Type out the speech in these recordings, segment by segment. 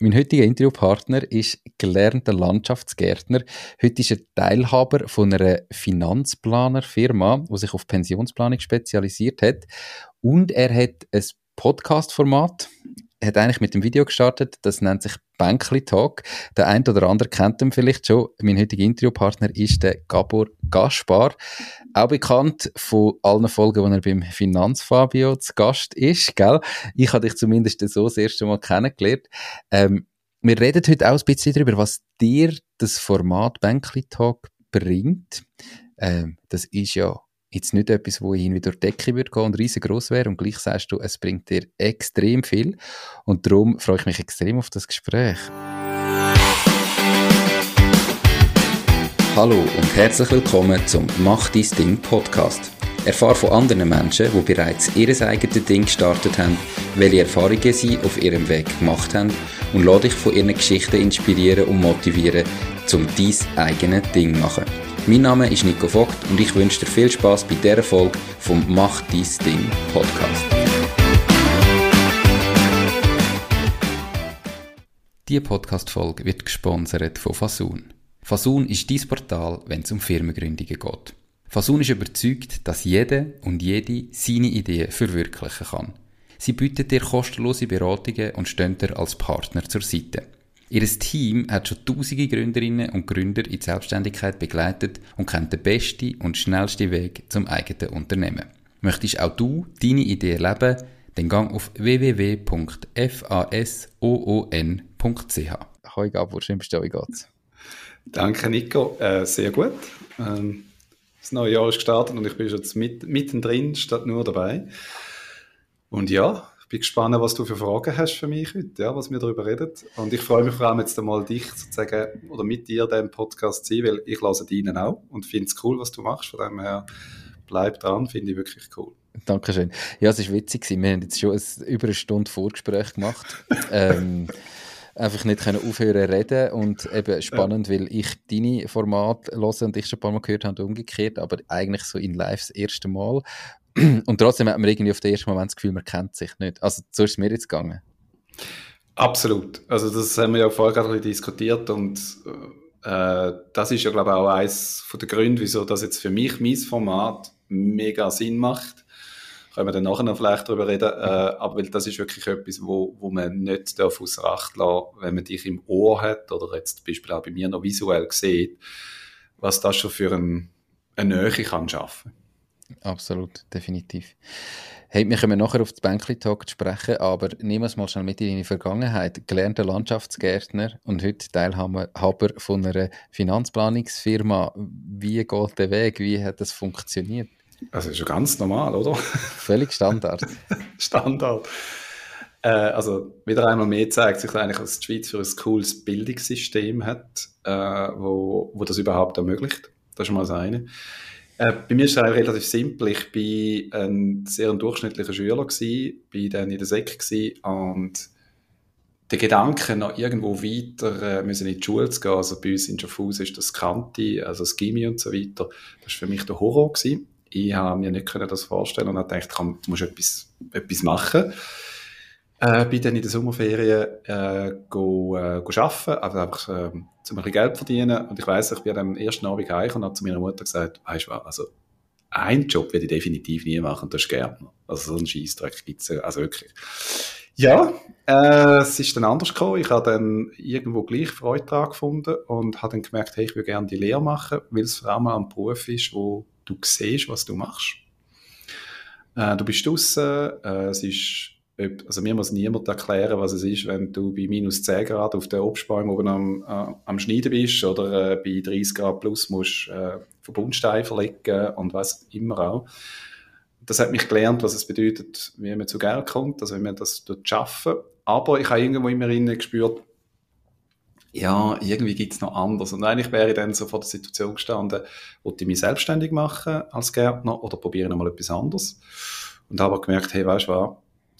Mein heutiger Interviewpartner ist gelernter Landschaftsgärtner. Heute ist er Teilhaber von einer Finanzplanerfirma, die sich auf Pensionsplanung spezialisiert hat. Und er hat ein Podcast-Format, hat eigentlich mit dem Video gestartet, das nennt sich Bänkli Talk. Der ein oder andere kennt ihn vielleicht schon. Mein heutiger Interviewpartner ist der Gabor Gaspar, auch bekannt von allen Folgen, wo er beim Finanzfabio zu Gast ist, gell? Ich habe dich zumindest so das erste Mal kennengelernt. Ähm, wir reden heute auch ein bisschen darüber, was dir das Format Bänkli Talk bringt. Ähm, das ist ja jetzt nicht etwas, wo ich irgendwie durch die Decke würde gehen und riesengroß wäre und gleich sagst du, es bringt dir extrem viel und darum freue ich mich extrem auf das Gespräch. Hallo und herzlich willkommen zum Mach dein Ding Podcast. Erfahre von anderen Menschen, die bereits ihr eigenes Ding gestartet haben, welche Erfahrungen sie auf ihrem Weg gemacht haben und lade dich von ihren Geschichten inspirieren und motivieren, um dein eigenes Ding zu machen. Mein Name ist Nico Vogt und ich wünsche dir viel Spaß bei dieser Folge vom Mach dies Ding Podcast. Diese Podcast-Folge wird gesponsert von Fasun. Fasun ist dein Portal, wenn es um Firmengründungen geht. Fasun ist überzeugt, dass jeder und jede seine Idee verwirklichen kann. Sie bietet dir kostenlose Beratungen und stehen dir als Partner zur Seite. Ihr Team hat schon tausende Gründerinnen und Gründer in die Selbstständigkeit begleitet und kennt den besten und schnellsten Weg zum eigenen Unternehmen. Möchtest auch du deine Idee erleben? Dann gang auf www.fasoon.ch. Hoi Gabor, schön bist du, wie geht's? Danke Nico, äh, sehr gut. Ähm, das neue Jahr ist gestartet und ich bin jetzt mit, mittendrin, statt nur dabei. Und ja, bin gespannt, was du für Fragen hast für mich heute, ja, was wir darüber reden. Und ich freue mich vor allem jetzt einmal dich sozusagen oder mit dir den Podcast zu sein, weil ich lasse deinen auch und finde es cool, was du machst. Von dem her bleib dran, finde ich wirklich cool. Dankeschön. Ja, es war witzig. Wir haben jetzt schon ein, über eine Stunde Vorgespräch gemacht. ähm, einfach nicht können aufhören reden und eben spannend, ja. weil ich deine Formate höre und ich schon ein paar Mal gehört habe und umgekehrt, aber eigentlich so in live das erste Mal und trotzdem hat man irgendwie auf den ersten Moment das Gefühl, man kennt sich nicht. Also so ist es mir jetzt gegangen. Absolut. Also das haben wir ja vorher gerade diskutiert und äh, das ist ja glaube ich auch eines der Gründe, wieso das jetzt für mich mein Format mega Sinn macht. Können wir dann nachher noch vielleicht darüber reden, äh, aber weil das ist wirklich etwas, wo, wo man nicht darf aus Acht lassen wenn man dich im Ohr hat oder jetzt zum Beispiel auch bei mir noch visuell sieht, was das schon für ein, eine Nähe kann schaffen Absolut, definitiv. Hey, wir kommen nachher auf das Bänkli-Talk zu sprechen, aber nehmen wir es mal schnell mit in deine Vergangenheit. Gelernter Landschaftsgärtner und heute Teilhaber von einer Finanzplanungsfirma. Wie geht der Weg? Wie hat das funktioniert? Also ist ja ganz normal, oder? Völlig Standard. Standard. Äh, also wieder einmal mehr zeigt sich eigentlich, dass die Schweiz für ein cooles Bildungssystem hat, äh, wo, wo das überhaupt ermöglicht. Das ist schon mal das eine. Äh, bei mir ist es relativ simpel. Ich war ein sehr durchschnittlicher Schüler, gewesen, bin dann in der Sek und der Gedanke, noch irgendwo weiter äh, müssen in die Schule zu gehen, also bei uns in Schaffhausen ist das Kanti, also das Gimmi und so weiter, das war für mich der Horror. Gewesen. Ich habe mir nicht das vorstellen und habe gedacht, komm, du musst etwas, etwas machen. Äh, bin dann in der Sommerferien äh, go, äh, go arbeiten, also einfach äh, um ein bisschen Geld verdienen. Und ich weiss, ich bin am ersten Abend heim und habe zu meiner Mutter gesagt, weißt du was, also einen Job werde ich definitiv nie machen, das ist Gärtner. Also so einen Scheissdreck gibt es also wirklich. Ja, äh, es ist dann anders gekommen. Ich habe dann irgendwo gleich Freude daran gefunden und habe dann gemerkt, hey, ich würde gerne die Lehre machen, weil es vor allem ein Beruf ist, wo du siehst, was du machst. Äh, du bist draußen, äh, es ist also mir muss niemand erklären, was es ist, wenn du bei minus 10 Grad auf der Obstbäume oben am, äh, am Schneiden bist oder äh, bei 30 Grad plus musst äh, Verbundsteine verlegen und was immer auch. Das hat mich gelernt, was es bedeutet, wie man zu Geld kommt, also wenn man das schaffen. Aber ich habe irgendwo immer innen gespürt, ja, irgendwie gibt es noch anders. Und eigentlich wäre ich dann so vor der Situation gestanden, wollte ich mich selbstständig machen als Gärtner oder probiere mal etwas anderes. Und habe gemerkt, hey, weißt du was,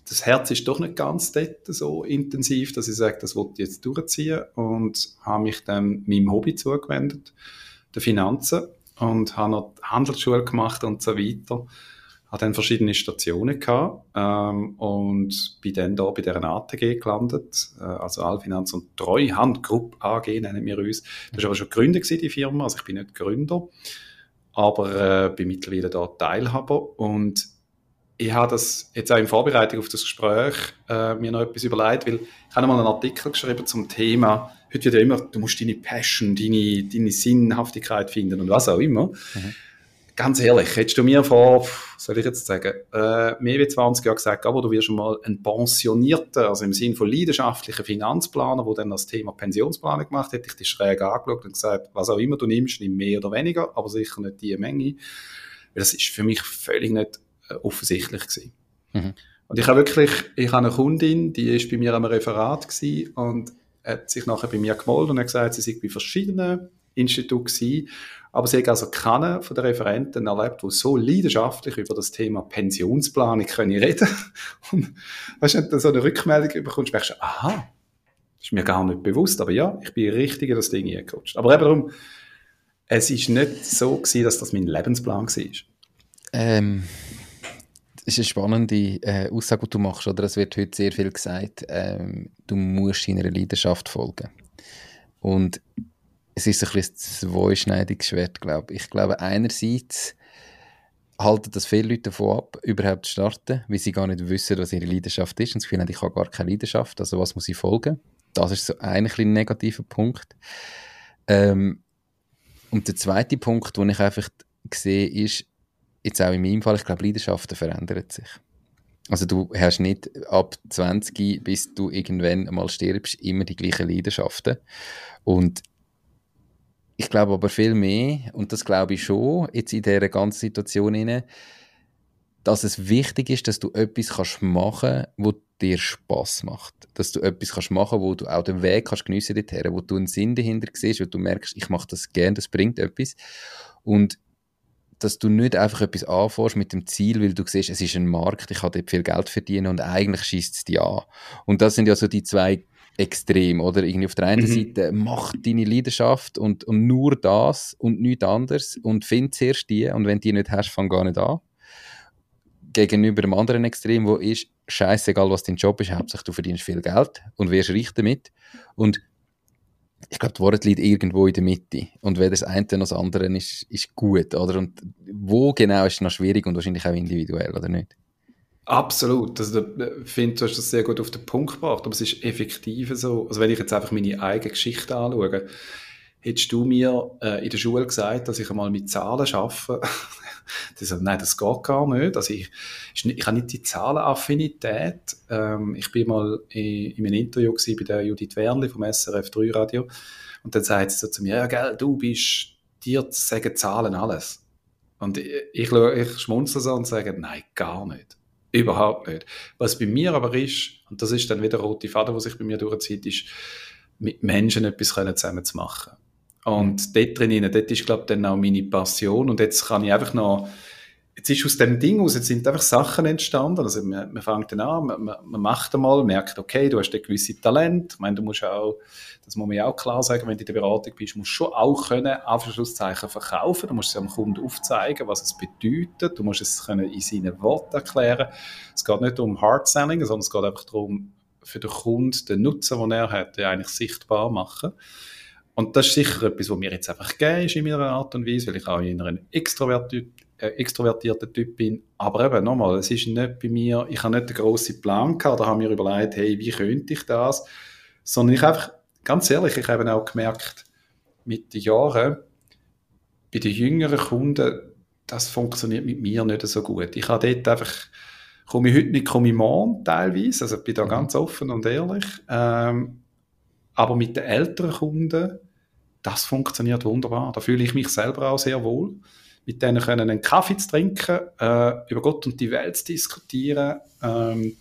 das Herz ist doch nicht ganz dort so intensiv, dass ich sage, das wollte ich jetzt durchziehen und habe mich dann meinem Hobby zugewendet, der Finanzen und habe noch Handelsschule gemacht und so weiter. habe dann verschiedene Stationen gehabt ähm, und bin dann da bei dieser ATG gelandet, äh, also Allfinanz und Treuhand Group AG nennen wir uns. Das war aber schon gegründet die Firma, also ich bin nicht Gründer, aber äh, bin mittlerweile da Teilhaber und ich habe das jetzt auch in Vorbereitung auf das Gespräch äh, mir noch etwas überlegt, weil ich habe mal einen Artikel geschrieben zum Thema, heute wird ja immer, du musst deine Passion, deine, deine Sinnhaftigkeit finden und was auch immer. Mhm ganz ehrlich, hättest du mir vor, soll ich jetzt sagen, äh, mehr als 20 Jahren gesagt, aber du wirst schon mal ein pensionierter, also im Sinne von leidenschaftlicher Finanzplaner, der dann das Thema Pensionsplanung gemacht hätte ich dich schräg angeschaut und gesagt, was auch immer du nimmst, nimm mehr oder weniger, aber sicher nicht die Menge. Weil das ist für mich völlig nicht offensichtlich gewesen. Mhm. Und ich habe wirklich, ich habe eine Kundin, die ist bei mir am Referat gewesen und hat sich nachher bei mir gemeldet und hat gesagt, sie sei bei verschiedenen Instituten gewesen aber sie haben also keinen von den Referenten erlebt, die so leidenschaftlich über das Thema Pensionsplanung können reden Und weißt du, wenn du so eine Rückmeldung bekommst, merkst du, aha, das ist mir gar nicht bewusst, aber ja, ich bin richtig in das Ding eingerutscht. Aber eben darum, es ist nicht so gewesen, dass das mein Lebensplan war. Ähm, ist eine spannende äh, Aussage, die du machst, oder? Es wird heute sehr viel gesagt, ähm, du musst deiner Leidenschaft folgen. Und es ist ein bisschen ein zweischneidiges Schwert, glaube ich. Ich glaube, einerseits halten das viele Leute davon ab, überhaupt zu starten, weil sie gar nicht wissen, was ihre Leidenschaft ist und sie finden, ich habe gar keine Leidenschaft, also was muss ich folgen? Das ist so ein bisschen negativer Punkt. Ähm, und der zweite Punkt, den ich einfach sehe, ist, jetzt auch in meinem Fall, ich glaube, Leidenschaften verändern sich. Also du hast nicht ab 20, bis du irgendwann mal stirbst, immer die gleichen Leidenschaften. Und ich glaube aber viel mehr, und das glaube ich schon, jetzt in dieser ganzen Situation dass es wichtig ist, dass du etwas kannst machen, wo dir Spaß macht, dass du etwas kannst machen, wo du auch den Weg kannst geniessen dorthin, wo du einen Sinn dahinter siehst, wo du merkst, ich mache das gern, das bringt etwas und dass du nicht einfach etwas anfährst mit dem Ziel, weil du siehst, es ist ein Markt, ich kann dort viel Geld verdienen und eigentlich schießt es dich an. Und das sind ja so die zwei extrem, oder? Irgendwie auf der einen mhm. Seite, mach deine Leidenschaft und, und nur das und nichts anderes und find zuerst die und wenn die nicht hast, fang gar nicht an. Gegenüber dem anderen Extrem, wo ist, scheißegal was dein Job ist, hauptsächlich du verdienst viel Geld und wirst reich damit und ich glaube, die Wahrheit liegt irgendwo in der Mitte. Und weder das eine noch das andere ist, ist gut, oder? Und wo genau ist noch schwierig und wahrscheinlich auch individuell, oder nicht? Absolut. Also, ich finde, du hast das sehr gut auf den Punkt gebracht. Aber es ist effektiv so. Also, wenn ich jetzt einfach meine eigene Geschichte anschaue, hättest du mir äh, in der Schule gesagt, dass ich einmal mit Zahlen arbeite? das, nein, das geht gar nicht. Also, ich, ich, habe nicht die Zahlenaffinität. Ähm, ich bin mal in, in einem Interview bei der Judith Wernli vom SRF 3 Radio. Und dann sagt sie so zu mir, ja, gell, du bist, dir sagen Zahlen alles. Und ich, ich, ich schmunzel so und sage, nein, gar nicht. Überhaupt nicht. Was bei mir aber ist, und das ist dann wieder der rote Faden, der sich bei mir durchzieht, ist, mit Menschen etwas zusammen zu machen. Und dort drin, dort ist, glaube ich, dann auch meine Passion. Und jetzt kann ich einfach noch jetzt ist aus dem Ding aus, jetzt sind einfach Sachen entstanden. Also man, man fängt dann an, man, man macht einmal, merkt, okay, du hast ein gewisses Talent. Ich meine, du musst auch, das muss man ja auch klar sagen, wenn du in der Beratung bist, musst du schon auch können Anschlusszeichen verkaufen. Du musst es dem Kunden aufzeigen, was es bedeutet. Du musst es können in seinen Worten erklären. Es geht nicht um Hard Selling, sondern es geht einfach darum, für den Kunden den Nutzen, den er hat, eigentlich sichtbar machen. Und das ist sicher etwas, was mir jetzt einfach gegeben ist in meiner Art und Weise, weil ich auch in einer extrovertierten äh, extrovertierter Typ bin. Aber eben, nochmal, es ist nicht bei mir, ich habe nicht den grossen Plan gehabt, da habe mir überlegt, hey, wie könnte ich das? Sondern ich einfach, ganz ehrlich, ich habe auch gemerkt, mit den Jahren, bei den jüngeren Kunden, das funktioniert mit mir nicht so gut. Ich habe dort einfach, komme ich heute nicht, komme ich morgen teilweise, also bin da mhm. ganz offen und ehrlich. Ähm, aber mit den älteren Kunden, das funktioniert wunderbar. Da fühle ich mich selber auch sehr wohl mit denen können einen Kaffee zu trinken, äh, über Gott und die Welt zu diskutieren. Ähm,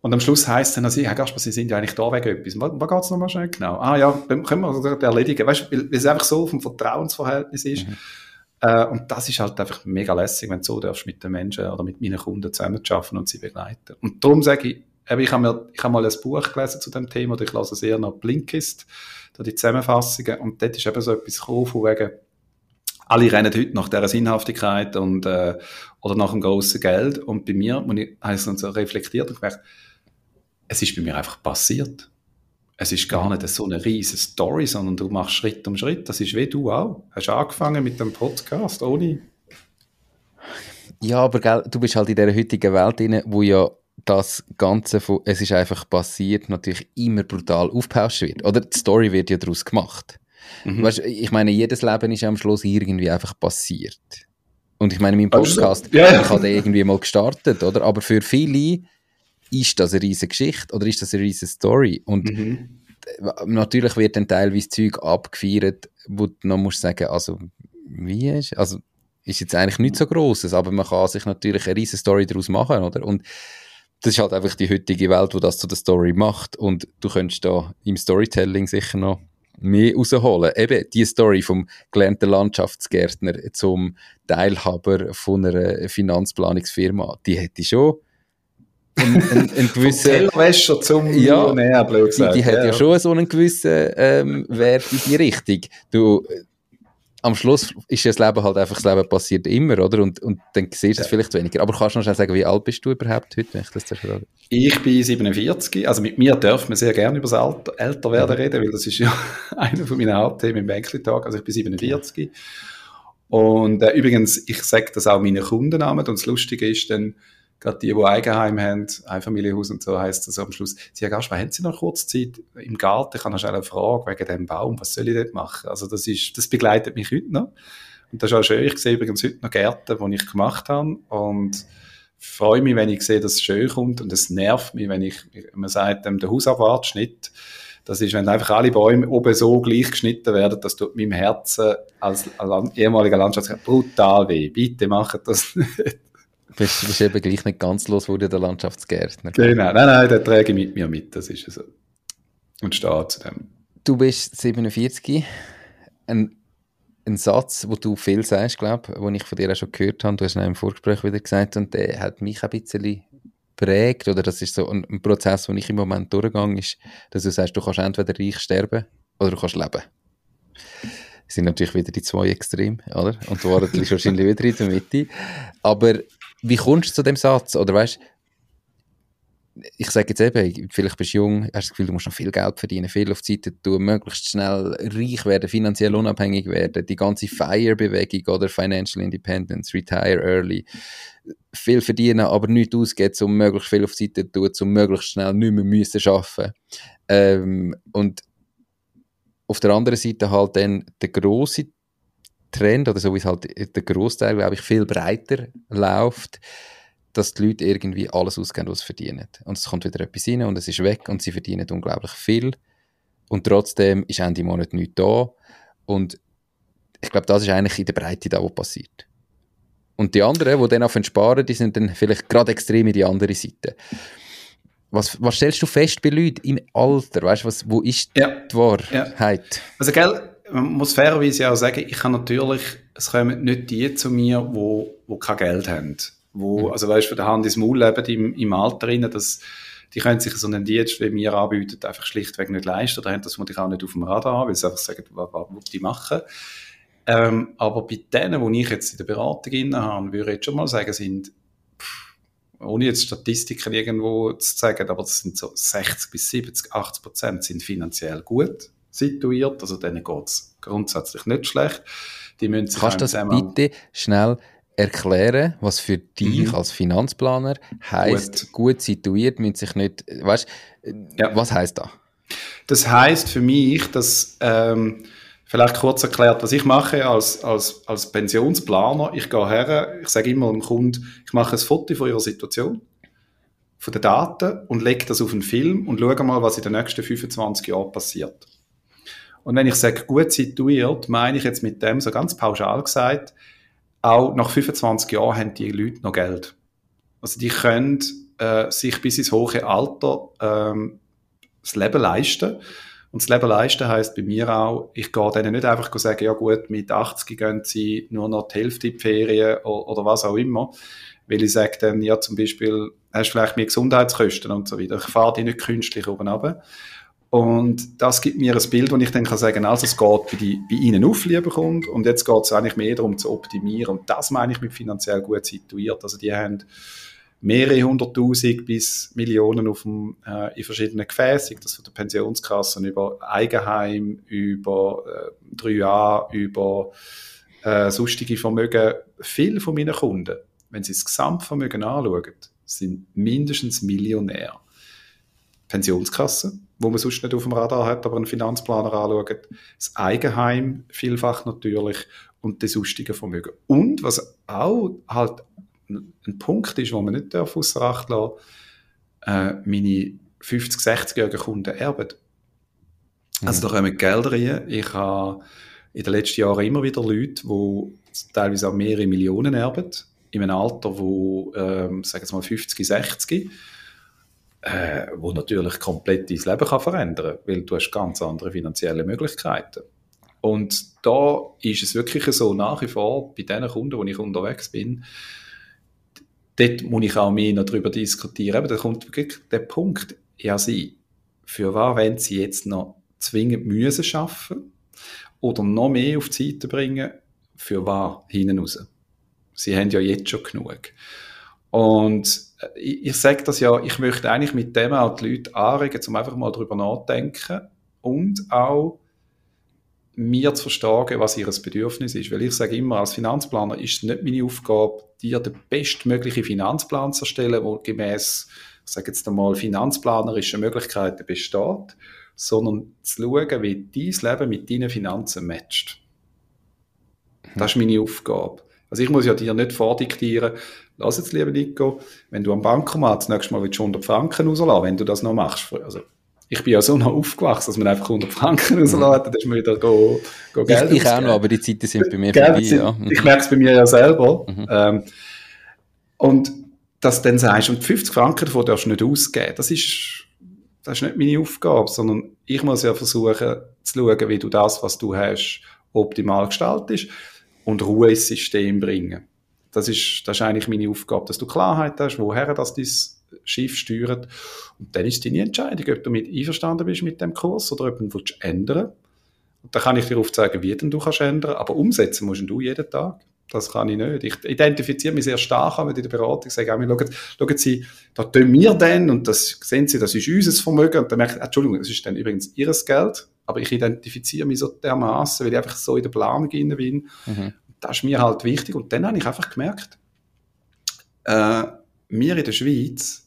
und am Schluss heisst dann, also, Gasper, Sie sind ja eigentlich da wegen etwas. Was, was geht es nochmal schnell genau? Ah ja, dann können wir das erledigen. Weißt du, weil, weil es einfach so dem Vertrauensverhältnis ist. Mhm. Äh, und das ist halt einfach mega lässig, wenn du so darfst mit den Menschen oder mit meinen Kunden zusammenarbeiten und sie begleiten. Und darum sage ich, eben, ich habe mir, mal ein Buch gelesen zu dem Thema, oder ich lasse sehr nach Blinkist, da die Zusammenfassungen, und dort ist eben so etwas gekommen von wegen, alle rennen heute nach dieser Sinnhaftigkeit und, äh, oder nach dem grossen Geld. Und bei mir, und ich habe es dann so reflektiert und gemerkt, es ist bei mir einfach passiert. Es ist gar nicht so eine riesige Story, sondern du machst Schritt um Schritt. Das ist wie du auch. Hast angefangen mit dem Podcast, ohne. Ja, aber gell, du bist halt in dieser heutigen Welt drin, wo ja das Ganze von, es ist einfach passiert, natürlich immer brutal aufgepauscht wird. Oder die Story wird ja daraus gemacht. Mhm. Weißt, ich meine, jedes Leben ist ja am Schluss irgendwie einfach passiert. Und ich meine, mein Podcast, also, ja. ich habe irgendwie mal gestartet, oder? Aber für viele ist das eine riesige Geschichte oder ist das eine riesige Story? Und mhm. natürlich wird dann teilweise Zeug abgefeiert, wo du noch musst sagen, also, wie ist, also, ist jetzt eigentlich nicht so Grosses, aber man kann sich natürlich eine riesige Story daraus machen, oder? Und das ist halt einfach die heutige Welt, wo das zu der Story macht und du könntest da im Storytelling sicher noch mehr rausholen. Eben die Story vom gelernten Landschaftsgärtner zum Teilhaber von einer Finanzplanungsfirma, die hätte schon einen, einen gewissen... Tellerwäscher zum ja, Millionär, blöd gesagt. Die, die ja. hat ja schon so einen gewissen ähm, Wert in die Richtung. Du, am Schluss ist das Leben halt einfach, das Leben passiert immer, oder? Und, und dann siehst du es vielleicht weniger. Aber kannst du noch schnell sagen, wie alt bist du überhaupt heute, wenn ich das frage? Ich bin 47. Also mit mir darf man sehr gerne über das Alter, Älterwerden mhm. reden, weil das ist ja einer von meinen Hauptthemen im Bänkli-Tag. Also ich bin 47. Und äh, übrigens, ich sage das auch meinen Kunden. Und das Lustige ist dann, gerade die, die Eigenheim haben, Einfamilienhaus und so, heisst das am Schluss, Sie, Herr Gaspar, haben Sie noch kurz Zeit im Garten? Ich habe schnell eine Frage wegen dem Baum. Was soll ich dort machen? Also das ist, das begleitet mich heute noch. Und das ist auch schön. Ich sehe übrigens heute noch Gärten, die ich gemacht habe. Und freue mich, wenn ich sehe, dass es schön kommt. Und es nervt mich, wenn ich, man sagt, der Hausabwartschnitt, das ist, wenn einfach alle Bäume oben so gleich geschnitten werden, das tut meinem Herzen als, als ehemaliger Landschaftsgärtner brutal weh. Bitte macht das nicht. Du bist, bist eben gleich nicht ganz los wurde der Landschaftsgärtner. Genau, nein, nein, den trage ich mit mir mit, das ist so. Und stehe zu dem. Du bist 47. Ein, ein Satz, wo du viel sagst, glaube ich, den ich von dir auch schon gehört habe, du hast ihn im Vorgespräch wieder gesagt, und der hat mich ein bisschen prägt, oder das ist so ein, ein Prozess, den ich im Moment durchgegangen ist, dass du sagst, du kannst entweder reich sterben oder du kannst leben. Das sind natürlich wieder die zwei Extreme, oder? Und du warst wahrscheinlich wieder in der Mitte. Aber wie kommst du zu dem Satz? Oder weißt ich sage jetzt eben, vielleicht bist du jung, hast das Gefühl, du musst noch viel Geld verdienen, viel auf die Seite tun, möglichst schnell reich werden, finanziell unabhängig werden, die ganze FIRE-Bewegung oder Financial Independence, Retire Early, viel verdienen, aber nichts ausgeben, um möglichst viel auf die Seite tun, um möglichst schnell nicht mehr müssen arbeiten. Ähm, und auf der anderen Seite halt dann der große Trend, oder so wie es halt der Großteil, glaube ich, viel breiter läuft, dass die Leute irgendwie alles ausgeben, was sie verdienen. Und es kommt wieder etwas rein und es ist weg und sie verdienen unglaublich viel. Und trotzdem ist Ende Monat nichts da. Und ich glaube, das ist eigentlich in der Breite da, was passiert. Und die anderen, die dann auf sparen, die sind dann vielleicht gerade extrem in die andere Seite. Was, was stellst du fest bei Leuten im Alter? Weißt du, wo ist ja. die Wahrheit? Ja. Also, gell, man muss fairerweise auch sagen, ich kann natürlich, es kommen nicht die zu mir, wo, wo kein Geld haben. Wo, mhm. also weißt du, von der Hand ins Maul leben im, im Alter rein, dass, die können sich so einen Dienst, wie wir anbieten, einfach schlichtweg nicht leisten oder haben das ich auch nicht auf dem Radar, weil sie einfach sagen, was, was, die machen. Ähm, aber bei denen, die ich jetzt in der Beratung inne habe, würde ich jetzt schon mal sagen, sind, pff, ohne jetzt Statistiken irgendwo zu sagen, aber das sind so 60 bis 70, 80 Prozent sind finanziell gut situiert, also denen geht es grundsätzlich nicht schlecht. Die müssen sich Kannst du das bitte schnell erklären, was für dich mhm. als Finanzplaner heißt gut. gut situiert, müssen sich nicht, weißt, ja. was heißt da? Das heißt für mich, dass ähm, vielleicht kurz erklärt, was ich mache als, als, als Pensionsplaner. Ich gehe her, ich sage immer dem Kunden, ich mache ein Foto von ihrer Situation, von den Daten und lege das auf einen Film und schaue mal, was in den nächsten 25 Jahren passiert. Und wenn ich sage, gut situiert, meine ich jetzt mit dem so ganz pauschal gesagt, auch nach 25 Jahren haben die Leute noch Geld. Also die können äh, sich bis ins hohe Alter ähm, das Leben leisten. Und das Leben leisten heisst bei mir auch, ich gehe denen nicht einfach sagen, ja gut, mit 80 gehen sie nur noch die Hälfte in die Ferien oder, oder was auch immer. Weil ich sage dann, ja zum Beispiel, hast du vielleicht mehr Gesundheitskosten und so weiter. Ich fahre die nicht künstlich oben runter. Und das gibt mir ein Bild, wo ich dann kann sagen, also es geht bei, die, bei Ihnen auf, lieber Kunde, und jetzt geht es eigentlich mehr darum zu optimieren. Und das meine ich mit finanziell gut situiert. Also die haben mehrere hunderttausend bis Millionen auf dem, äh, in verschiedenen Gefäßen, das von der Pensionskassen über Eigenheim, über äh, 3A, über äh, sonstige Vermögen. Viele von meinen Kunden, wenn sie das Gesamtvermögen anschauen, sind mindestens Millionär. Pensionskasse, wo man sonst nicht auf dem Radar hat, aber einen Finanzplaner anschaut, das Eigenheim vielfach natürlich und die sonstigen Vermögen. Und was auch halt ein Punkt ist, wo man nicht außer Acht lassen äh, meine 50-, 60-jährigen Kunden erben. Also da kommen Gelder rein. Ich habe in den letzten Jahren immer wieder Leute, die teilweise auch mehrere Millionen erben, in einem Alter, wo, ähm, sagen wir mal, 50, 60, äh, wo natürlich komplett dein Leben kann verändern kann, weil du hast ganz andere finanzielle Möglichkeiten. Und da ist es wirklich so, nach wie vor, bei den Kunden, wo ich unterwegs bin, dort muss ich auch mehr darüber diskutieren. Aber da kommt wirklich der Punkt, ja, sie, für was wenn sie jetzt noch zwingend müssen schaffen oder noch mehr auf die Seite bringen, für was hinten raus. Sie haben ja jetzt schon genug. Und ich, ich sage das ja, ich möchte eigentlich mit dem auch die Leute anregen, um einfach mal darüber nachzudenken und auch mir zu verstehen, was ihr Bedürfnis ist. Weil ich sage immer, als Finanzplaner ist es nicht meine Aufgabe, dir den bestmöglichen Finanzplan zu erstellen, der gemäß, ich sage jetzt einmal, finanzplanerischen Möglichkeiten besteht, sondern zu schauen, wie dein Leben mit deinen Finanzen matcht. Das ist meine Aufgabe. Also ich muss ja dir nicht vordiktieren, lass jetzt, lieber Nico, wenn du am Bankomat das nächste Mal 100 Franken rauslassen wenn du das noch machst. Also ich bin ja so noch aufgewachsen, dass man einfach 100 Franken mhm. rauslässt, dann ist man wieder go, go Geld Ich, ich auch noch, aber die Zeiten sind bei mir vorbei. Sind, ja. Ich merke es bei mir ja selber. Mhm. Ähm, und dass du dann sagst, und 50 Franken davon darfst du nicht ausgeben, das ist, das ist nicht meine Aufgabe, sondern ich muss ja versuchen zu schauen, wie du das, was du hast, optimal gestaltest und Ruhe ins System bringen. Das ist, das ist eigentlich meine Aufgabe, dass du Klarheit hast, woher das dein Schiff steuert. Und dann ist deine Entscheidung, ob du mit einverstanden bist mit dem Kurs oder ob du ihn ändern Und dann kann ich dir aufzeigen, wie denn du kannst ändern, aber umsetzen musst du jeden Tag. Das kann ich nicht. Ich identifiziere mich sehr stark mit in der Beratung. Sage auch, schauen, schauen Sie, da tun wir denn, und das sehen Sie, das ist unser Vermögen. Und dann merke ich, Entschuldigung, das ist dann übrigens Ihres Geld. Aber ich identifiziere mich so dermaßen, weil ich einfach so in der Planung bin. Mhm. Das ist mir halt wichtig. Und dann habe ich einfach gemerkt, äh, wir in der Schweiz,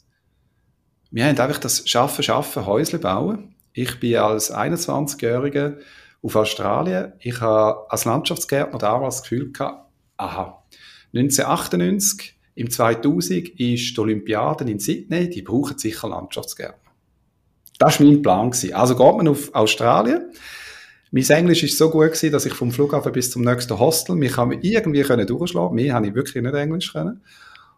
wir haben einfach das Schaffen, Schaffen, Häusle bauen. Ich bin als 21-Jähriger auf Australien. Ich habe als Landschaftsgärtner damals das Gefühl gehabt, aha, 1998, im 2000 ist die Olympiade in Sydney, die brauchen sicher Landschaftsgärtner. Das war mein Plan. Also geht man auf Australien. Mein Englisch ist so gut gewesen, dass ich vom Flughafen bis zum nächsten Hostel mich irgendwie können durchschlagen. Mehr habe ich wirklich nicht Englisch können.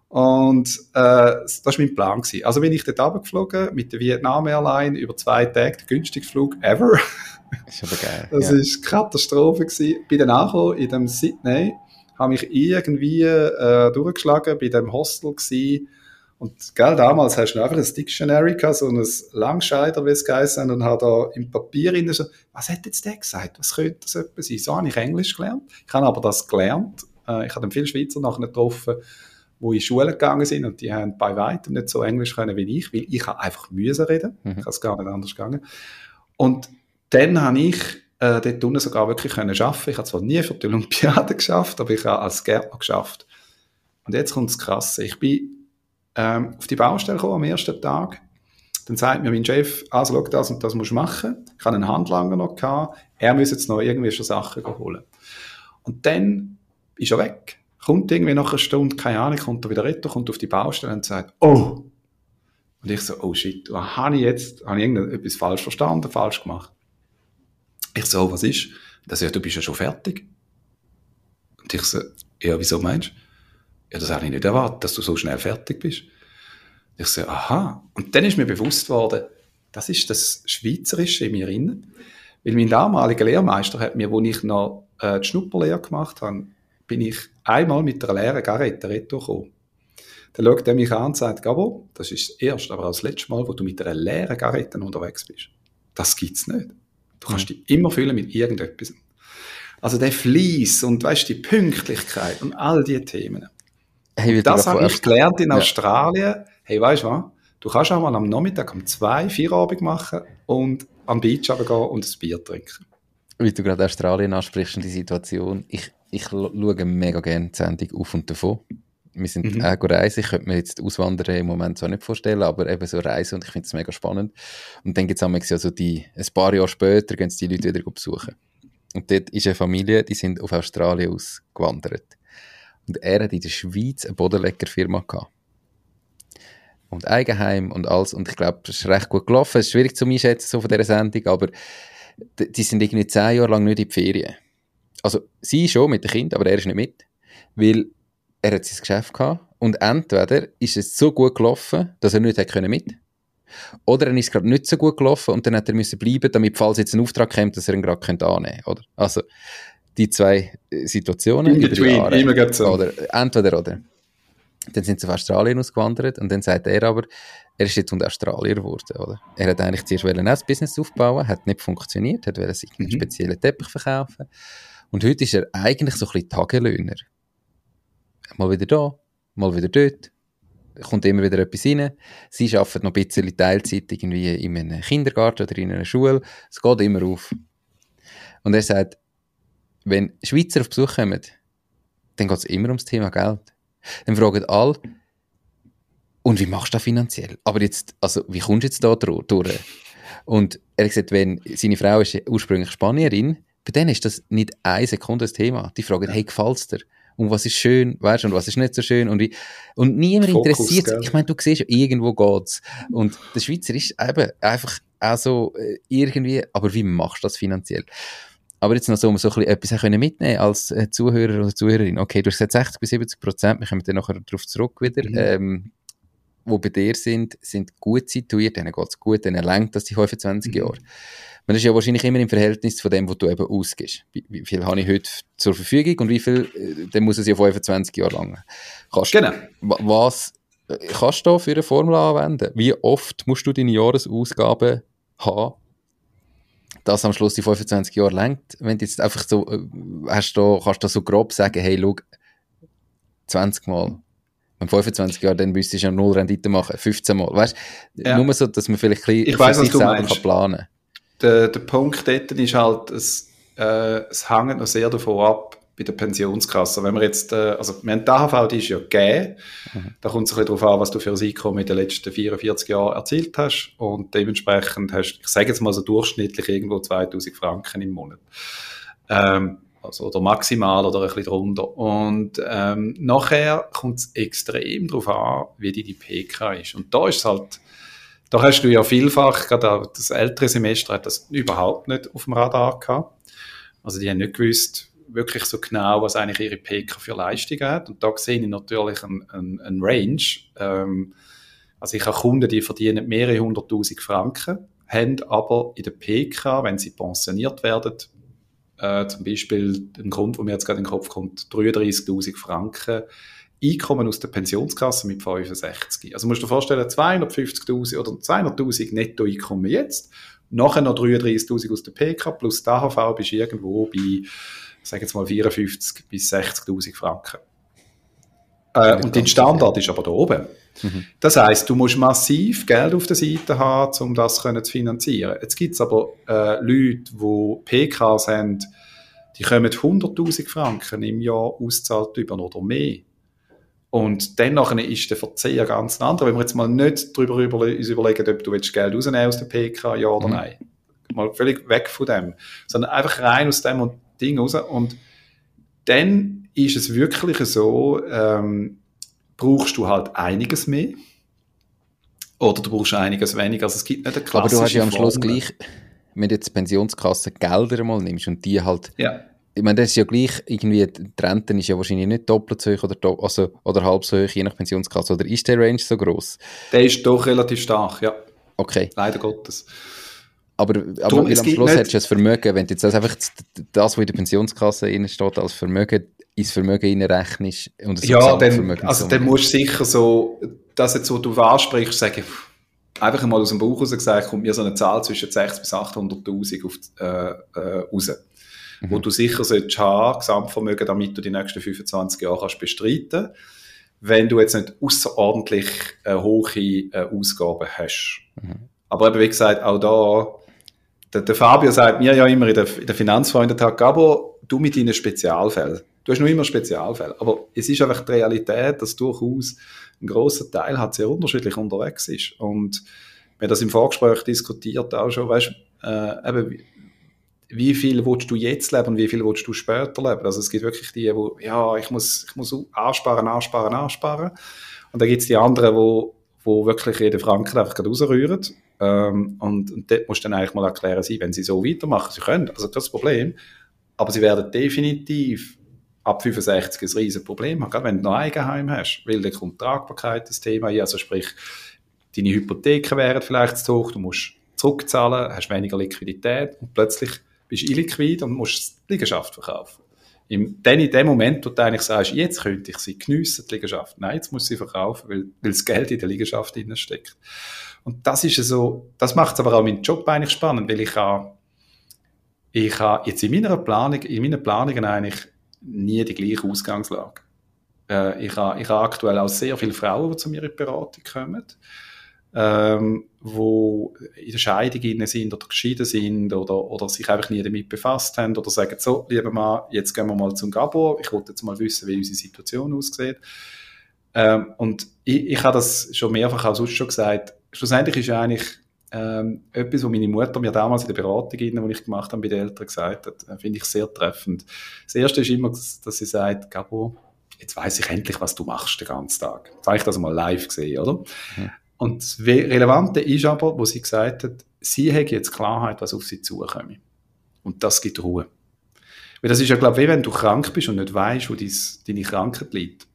Und äh, das war mein Plan. Gewesen. Also bin ich dort runtergeflogen mit der Vietnam Airline über zwei Tage, der günstigste Flug ever. Das ist aber geil. Das ja. ist Katastrophe gewesen. Bin dann angekommen in dem Sydney, habe mich irgendwie äh, durchgeschlagen, bei dem Hostel gewesen. Und gell, damals hast du einfach ein Dictionary so ein Langscheider, wie es geheißen und hat da im Papier in so, was hat jetzt der gesagt? Was könnte das etwas sein? So habe ich Englisch gelernt. Ich habe aber das gelernt. Äh, ich habe dann viele Schweizer nachher getroffen, wo in Schule gegangen sind und die haben bei weitem nicht so Englisch können wie ich, weil ich einfach müssen reden. Mhm. Ich habe es gar nicht anders gegangen. Und dann habe ich äh, dort unten sogar wirklich können arbeiten. Ich habe zwar nie für die Olympiade geschafft, aber ich habe als Gärtner geschafft. Und jetzt kommt das Krasse. Ich bin ähm, auf die Baustelle gekommen am ersten Tag. Dann sagt mir mein Chef, also schau, das und das musst du machen. Ich hatte einen Handlanger noch gehabt. Er muss jetzt noch irgendwelche Sachen holen. Und dann ist er weg kommt irgendwie nach einer Stunde, keine Ahnung, kommt er wieder retour, kommt auf die Baustelle und sagt, oh! Und ich so, oh shit, was habe ich jetzt, habe ich irgendetwas falsch verstanden, falsch gemacht? Ich so, was ist? Das ja, du bist ja schon fertig. Und ich so, ja, wieso meinst du? Ja, das habe ich nicht erwartet, dass du so schnell fertig bist. Ich so, aha. Und dann ist mir bewusst worden, das ist das Schweizerische in mir drin. Weil mein damaliger Lehrmeister hat mir, wo ich noch äh, die Schnupperlehre gemacht habe, bin ich einmal mit einer leeren Garette retour gekommen. Dann schaut er mich an und sagt, Gabo, das ist das erste, aber auch das letzte Mal, wo du mit einer leeren Garette unterwegs bist. Das gibt's nicht. Du kannst mhm. dich immer füllen mit irgendetwas. Also der Fleiss und weißt die Pünktlichkeit und all diese Themen. Hey, das habe ich gelernt in Australien. Hey, weißt du was? Du kannst auch mal am Nachmittag um zwei, vier Abend machen und am Beach gehen und ein Bier trinken. Wie du gerade Australien ansprichst und die Situation. Ich, ich schaue mega gerne die Sendung auf und davon. Wir sind mhm. auch reisen. Ich könnte mir jetzt Auswandern im Moment so nicht vorstellen, aber eben so reisen und ich finde es mega spannend. Und dann gibt es ja so die, ein paar Jahre später gehen die Leute wieder besuchen. Und dort ist eine Familie, die sind auf Australien ausgewandert. Und er hat in der Schweiz eine Bodenleckerfirma gehabt. Und Eigenheim und alles. Und ich glaube, es ist recht gut gelaufen. Es ist schwierig zu einschätzen, so von dieser Sendung, aber die sind irgendwie zehn Jahre lang nicht in die Ferien. Also, sie schon mit den Kindern, aber er ist nicht mit. Weil er hat sein Geschäft gehabt. Und entweder ist es so gut gelaufen, dass er nicht hätte können mit. Oder er ist gerade nicht so gut gelaufen und dann hat er müssen bleiben, damit falls jetzt ein Auftrag kommt, dass er ihn gerade annehmen könnte, oder? Also, die zwei äh, Situationen. In between, immer so. Oder, entweder oder. Dann sind sie auf Australien ausgewandert und dann sagt er aber, er ist jetzt und Australier geworden, oder? Er hat eigentlich zuerst ein Business aufbauen, hat nicht funktioniert, hat sich einen mhm. speziellen Teppich verkaufen. Und heute ist er eigentlich so ein bisschen Tagelöhner. Mal wieder da, mal wieder dort. Kommt immer wieder etwas rein. Sie arbeitet noch ein bisschen Teilzeit irgendwie in einem Kindergarten oder in einer Schule. Es geht immer auf. Und er sagt, wenn Schweizer auf Besuch kommen, dann geht es immer ums Thema Geld. Dann fragen alle, und wie machst du das finanziell? Aber jetzt, also, wie kommst du jetzt da durch? Und er hat gesagt, wenn seine Frau ist ursprünglich Spanierin, bei denen ist das nicht eine Sekunde das Thema. Die fragen, hey, gefällt's dir? Und was ist schön, weißt du, und was ist nicht so schön? Und, wie, und niemand Fokus, interessiert sich. Ich meine, du siehst, irgendwo geht's. Und der Schweizer ist eben einfach auch so äh, irgendwie, aber wie machst du das finanziell? Aber jetzt noch so, um so ein bisschen etwas mitnehmen als äh, Zuhörer oder Zuhörerin. Okay, du hast gesagt 60 bis 70 Prozent, wir kommen dann nachher darauf zurück wieder, mhm. ähm, wo bei dir sind, sind gut situiert, denen geht es gut, denen lenkt das die 25 mhm. Jahre. Man ist ja wahrscheinlich immer im Verhältnis von dem, was du eben ausgibst. Wie, wie, viel habe ich heute zur Verfügung und wie viel, äh, dann muss es ja 25 Jahre lang. Kannst, genau. Was äh, kannst du für eine Formel anwenden? Wie oft musst du deine Jahresausgaben haben, das am Schluss die 25 Jahre längt, wenn du jetzt einfach so, äh, hast du, kannst du so grob sagen, hey, schau, 20 Mal. Wenn 25 Jahre, dann müsstest du ja null Rendite machen, 15 Mal. Weißt ja. nur so, dass man vielleicht ein bisschen ich weiss, was du meinst. Kann planen der, der Punkt dort ist halt, es, äh, es hängt noch sehr davon ab, bei der Pensionskasse. Wenn wir jetzt, äh, also wir haben die AHV, die ist ja gegeben. Mhm. Da kommt es ein bisschen darauf an, was du für ein Einkommen in den letzten 44 Jahren erzielt hast. Und dementsprechend hast ich sage jetzt mal so durchschnittlich irgendwo 2000 Franken im Monat. Ähm, also, oder maximal oder ein bisschen drunter. Und ähm, nachher kommt es extrem darauf an, wie die, die PK ist. Und da ist es halt, da hast du ja vielfach, gerade das ältere Semester hat das überhaupt nicht auf dem Radar gehabt. Also die haben nicht gewusst, wirklich so genau, was eigentlich ihre PK für Leistungen hat. Und da sehe ich natürlich einen ein Range. Ähm, also ich habe Kunden, die verdienen mehrere hunderttausend Franken, haben aber in der PK, wenn sie pensioniert werden, äh, zum Beispiel ein Grund, wo mir jetzt gerade in den Kopf kommt, 33.000 Franken Einkommen aus der Pensionskasse mit 65. Also musst du dir vorstellen, 250.000 oder 200.000 Nettoeinkommen jetzt, nachher noch 33.000 aus der PK plus die AHV bist du irgendwo bei sage jetzt mal 54 bis 60.000 Franken. Äh, und dein Standard ist aber da oben. Mhm. Das heißt, du musst massiv Geld auf der Seite haben, um das können zu finanzieren. Jetzt gibt es aber äh, Leute, die PKs haben, die kommen 100.000 Franken im Jahr auszahlt über oder mehr. Und dann ist der Verzehr ganz anderer. Wenn wir jetzt mal nicht darüber über, uns überlegen, ob du Geld rausnehmen aus der PK, ja oder mhm. nein. Mal völlig weg von dem. Sondern einfach rein aus dem und Ding raus. Und dann ist es wirklich so, ähm, brauchst du halt einiges mehr. Oder du brauchst einiges weniger. Also es gibt nicht eine klassische Aber du hast ja am Schluss gleich, wenn du jetzt Pensionskasse Gelder mal nimmst und die halt... Ja. Ich meine, das ist ja gleich, irgendwie, die Rente ist ja wahrscheinlich nicht doppelt so hoch oder, also, oder halb so hoch, je nach Pensionskasse. Oder ist der Range so groß? Der ist doch relativ stark, ja. Okay. Leider Gottes. Aber, aber Darum, am Schluss hättest du das Vermögen, wenn du jetzt einfach das, was in der Pensionskasse steht, als Vermögen ins Vermögen rechnest und ja, dann, also dann musst du sicher so, das jetzt, was du ansprichst, sagen, einfach mal aus dem Bauch raus gesagt, kommt mir so eine Zahl zwischen 600 bis 800'000 auf, äh, äh, raus. Mhm. Wo du sicher solltest haben, Gesamtvermögen, damit du die nächsten 25 Jahre kannst bestreiten wenn du jetzt nicht außerordentlich äh, hohe äh, Ausgaben hast. Mhm. Aber eben, wie gesagt, auch da, der, der, Fabio sagt mir ja immer in der, in der Finanzfreundetag, aber du mit deinen Spezialfällen. Du hast nur immer Spezialfälle. Aber es ist einfach die Realität, dass durchaus ein großer Teil hat sehr unterschiedlich unterwegs ist. Und wir haben das im Vorgespräch diskutiert auch schon, weißt, äh, eben, wie viel willst du jetzt leben und wie viel willst du später leben? Also es gibt wirklich die, wo ja, ich muss, ich muss ansparen, ansparen, ansparen. Und dann gibt es die anderen, wo, wo wirklich jeden Franken einfach gerade rausrühren. Ähm, und, und dort musst du dann eigentlich mal erklären, sie, wenn sie so weitermachen, sie können, also das Problem. Aber sie werden definitiv ab 65 ein riesen Problem haben, gerade wenn du noch Eigenheim hast, weil dann kommt Tragbarkeit das Thema ein, also sprich, deine Hypotheken wären vielleicht zu hoch, du musst zurückzahlen, hast weniger Liquidität und plötzlich bist du illiquid und musst die Liegenschaft verkaufen. Im, dann in dem Moment, wo du eigentlich sagst, jetzt könnte ich sie geniessen, die Liegenschaft. Nein, jetzt muss ich sie verkaufen, weil, weil das Geld in der Liegenschaft steckt. Und das ist so, das macht aber auch meinen Job eigentlich spannend, weil ich habe, ich habe jetzt in meiner Planung, in meinen Planungen eigentlich nie die gleiche Ausgangslage. Äh, ich habe ich habe aktuell auch sehr viele Frauen, die zu mir in die Beratung kommen ähm, wo in der Scheidung sind oder geschieden sind oder, oder sich einfach nie damit befasst haben oder sagen, so, lieber Mann, jetzt gehen wir mal zum Gabor, ich wollte jetzt mal wissen, wie unsere Situation aussieht. Ähm, und ich, ich habe das schon mehrfach auch sonst schon gesagt, schlussendlich ist ja eigentlich ähm, etwas, was meine Mutter mir damals in der Beratung, die ich gemacht habe, bei den Eltern gesagt hat, äh, finde ich sehr treffend. Das Erste ist immer, dass sie sagt, Gabor, jetzt weiß ich endlich, was du machst den ganzen Tag. Jetzt habe ich das mal live gesehen, oder? Mhm. Und das Relevante ist aber, wo sie gesagt hat, sie hat jetzt Klarheit, was auf sie zukommt. Und das gibt Ruhe. Weil das ist ja, glaube ich, wie wenn du krank bist und nicht weißt, wo deine Krankheit liegt.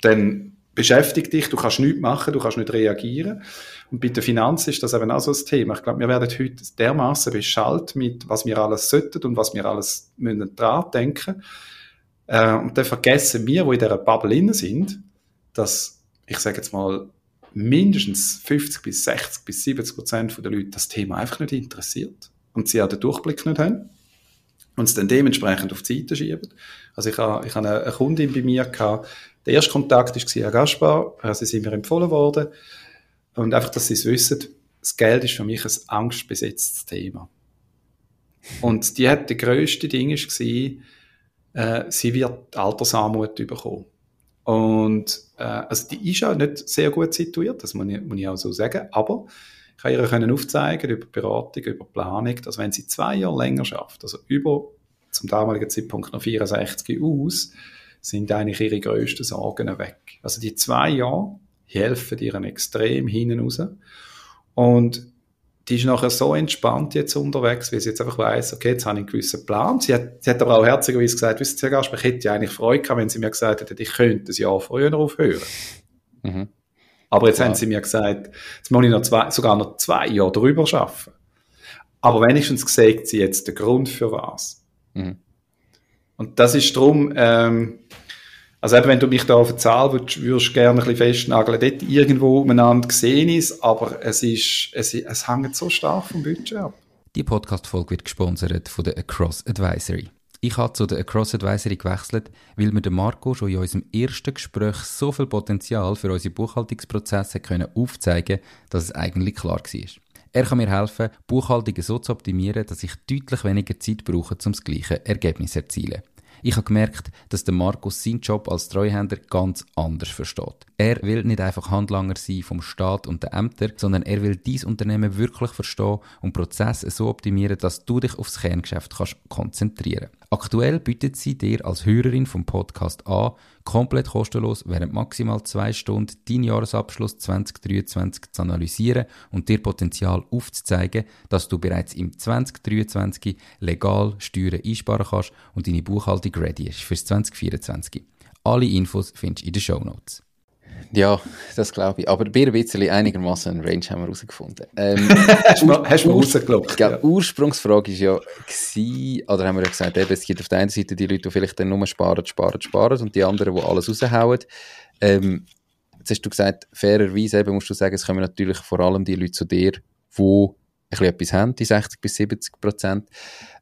Dann beschäftigt dich, du kannst nichts machen, du kannst nicht reagieren. Und bei der Finanz ist das eben auch so ein Thema. Ich glaube, wir werden heute dermaßen beschallt mit, was wir alles sollten und was wir alles müssen dran denken. Äh, und dann vergessen wir, wo in dieser Bubble innen sind, dass, ich sage jetzt mal, mindestens 50 bis 60 bis 70 Prozent der Leute das Thema einfach nicht interessiert und sie auch den Durchblick nicht haben und es dann dementsprechend auf die Seite schieben. Also ich habe, ich habe eine Kundin bei mir gehabt, der erste Kontakt war Herr Gaspar, äh, sie sind mir empfohlen worden und einfach, dass sie es wissen, das Geld ist für mich ein angstbesetztes Thema. Und die hat, der grösste Ding war, äh, sie wird Altersarmut bekommen. Und äh, also die ist auch nicht sehr gut situiert, das muss ich, muss ich auch so sagen, aber ich kann ihr können aufzeigen über Beratung, über Planung, dass wenn sie zwei Jahre länger schafft, also über zum damaligen Zeitpunkt noch 64 aus, sind eigentlich ihre grössten Sorgen weg. Also die zwei Jahre helfen ihr extrem hinten raus. Und die ist nachher so entspannt jetzt unterwegs, weil sie jetzt einfach weiss, okay, jetzt habe ich einen gewissen Plan. Sie hat, sie hat aber auch herzigerweise gesagt, wissen Sie, Herr Gasper, ich hätte ja eigentlich Freude gehabt, wenn Sie mir gesagt hätten, ich könnte ein Jahr früher aufhören. Mhm. Aber jetzt ja. haben Sie mir gesagt, jetzt muss ich noch zwei, sogar noch zwei Jahre drüber arbeiten. Aber wenigstens gesagt Sie jetzt den Grund für was. Mhm. Und das ist darum, ähm, also eben, wenn du mich da auf eine Zahl würdest, würdest gerne ein bisschen festnageln, dort irgendwo umeinander gesehen ist, aber es ist, es, es hängt so stark vom Budget ab. Die Podcast-Folge wird gesponsert von der Across Advisory. Ich habe zu der Across Advisory gewechselt, weil mir der Marco schon in unserem ersten Gespräch so viel Potenzial für unsere Buchhaltungsprozesse können aufzeigen dass es eigentlich klar war. Er kann mir helfen, Buchhaltungen so zu optimieren, dass ich deutlich weniger Zeit brauche, um das gleiche Ergebnis zu erzielen. Ich habe gemerkt, dass der Markus seinen Job als Treuhänder ganz anders versteht. Er will nicht einfach Handlanger sein vom Staat und den Ämtern, sondern er will dies Unternehmen wirklich verstehen und Prozesse so optimieren, dass du dich aufs Kerngeschäft kannst konzentrieren. Aktuell bietet sie dir als Hörerin vom Podcast an, komplett kostenlos während maximal zwei Stunden deinen Jahresabschluss 2023 zu analysieren und dir Potenzial aufzuzeigen, dass du bereits im 2023 legal Steuern einsparen kannst und deine Buchhaltung ready ist fürs 2024. Alle Infos findest du in den Show Notes. Ja, das glaube ich. Aber bei ein bisschen einigermaßen einen Range haben wir herausgefunden. Ähm, hast du du rausgelockt? Ja. Ursprungsfrage war ja, gewesen, oder haben wir ja gesagt, eben, es gibt auf der einen Seite die Leute, die vielleicht dann nur sparen, sparen, sparen und die anderen, die alles raushauen. Ähm, Jetzt hast du gesagt, fairerweise eben musst du sagen, es kommen natürlich vor allem die Leute zu dir, die ein bisschen etwas haben, die 60 bis 70 Prozent.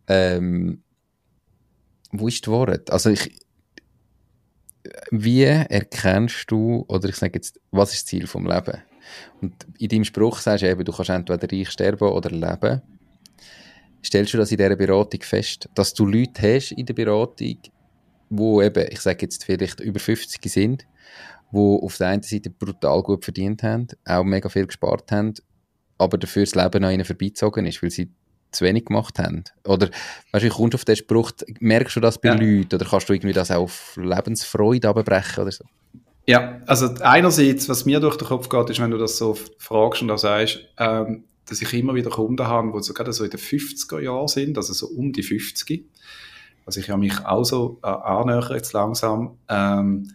Ähm, wo ist die Wahrheit? Also ich, wie erkennst du, oder ich sage jetzt, was ist das Ziel vom Leben? Und in deinem Spruch sagst du eben, du kannst entweder reich sterben oder leben. Stellst du das in dieser Beratung fest, dass du Leute hast in der Beratung, wo eben, ich sage jetzt vielleicht über 50 sind, wo auf der einen Seite brutal gut verdient haben, auch mega viel gespart haben, aber dafür das Leben an ihnen vorbeizogen ist, weil sie zu wenig gemacht haben? Oder, weißt du, kommst auf den Spruch, merkst du das bei ja. Leuten oder kannst du irgendwie das auch auf Lebensfreude abbrechen oder so? Ja, also einerseits, was mir durch den Kopf geht, ist, wenn du das so fragst und da sagst, ähm, dass ich immer wieder Kunden habe, die so gerade so in den 50er Jahren sind, also so um die 50. Also ich habe mich auch so äh, annähern jetzt langsam. Ähm,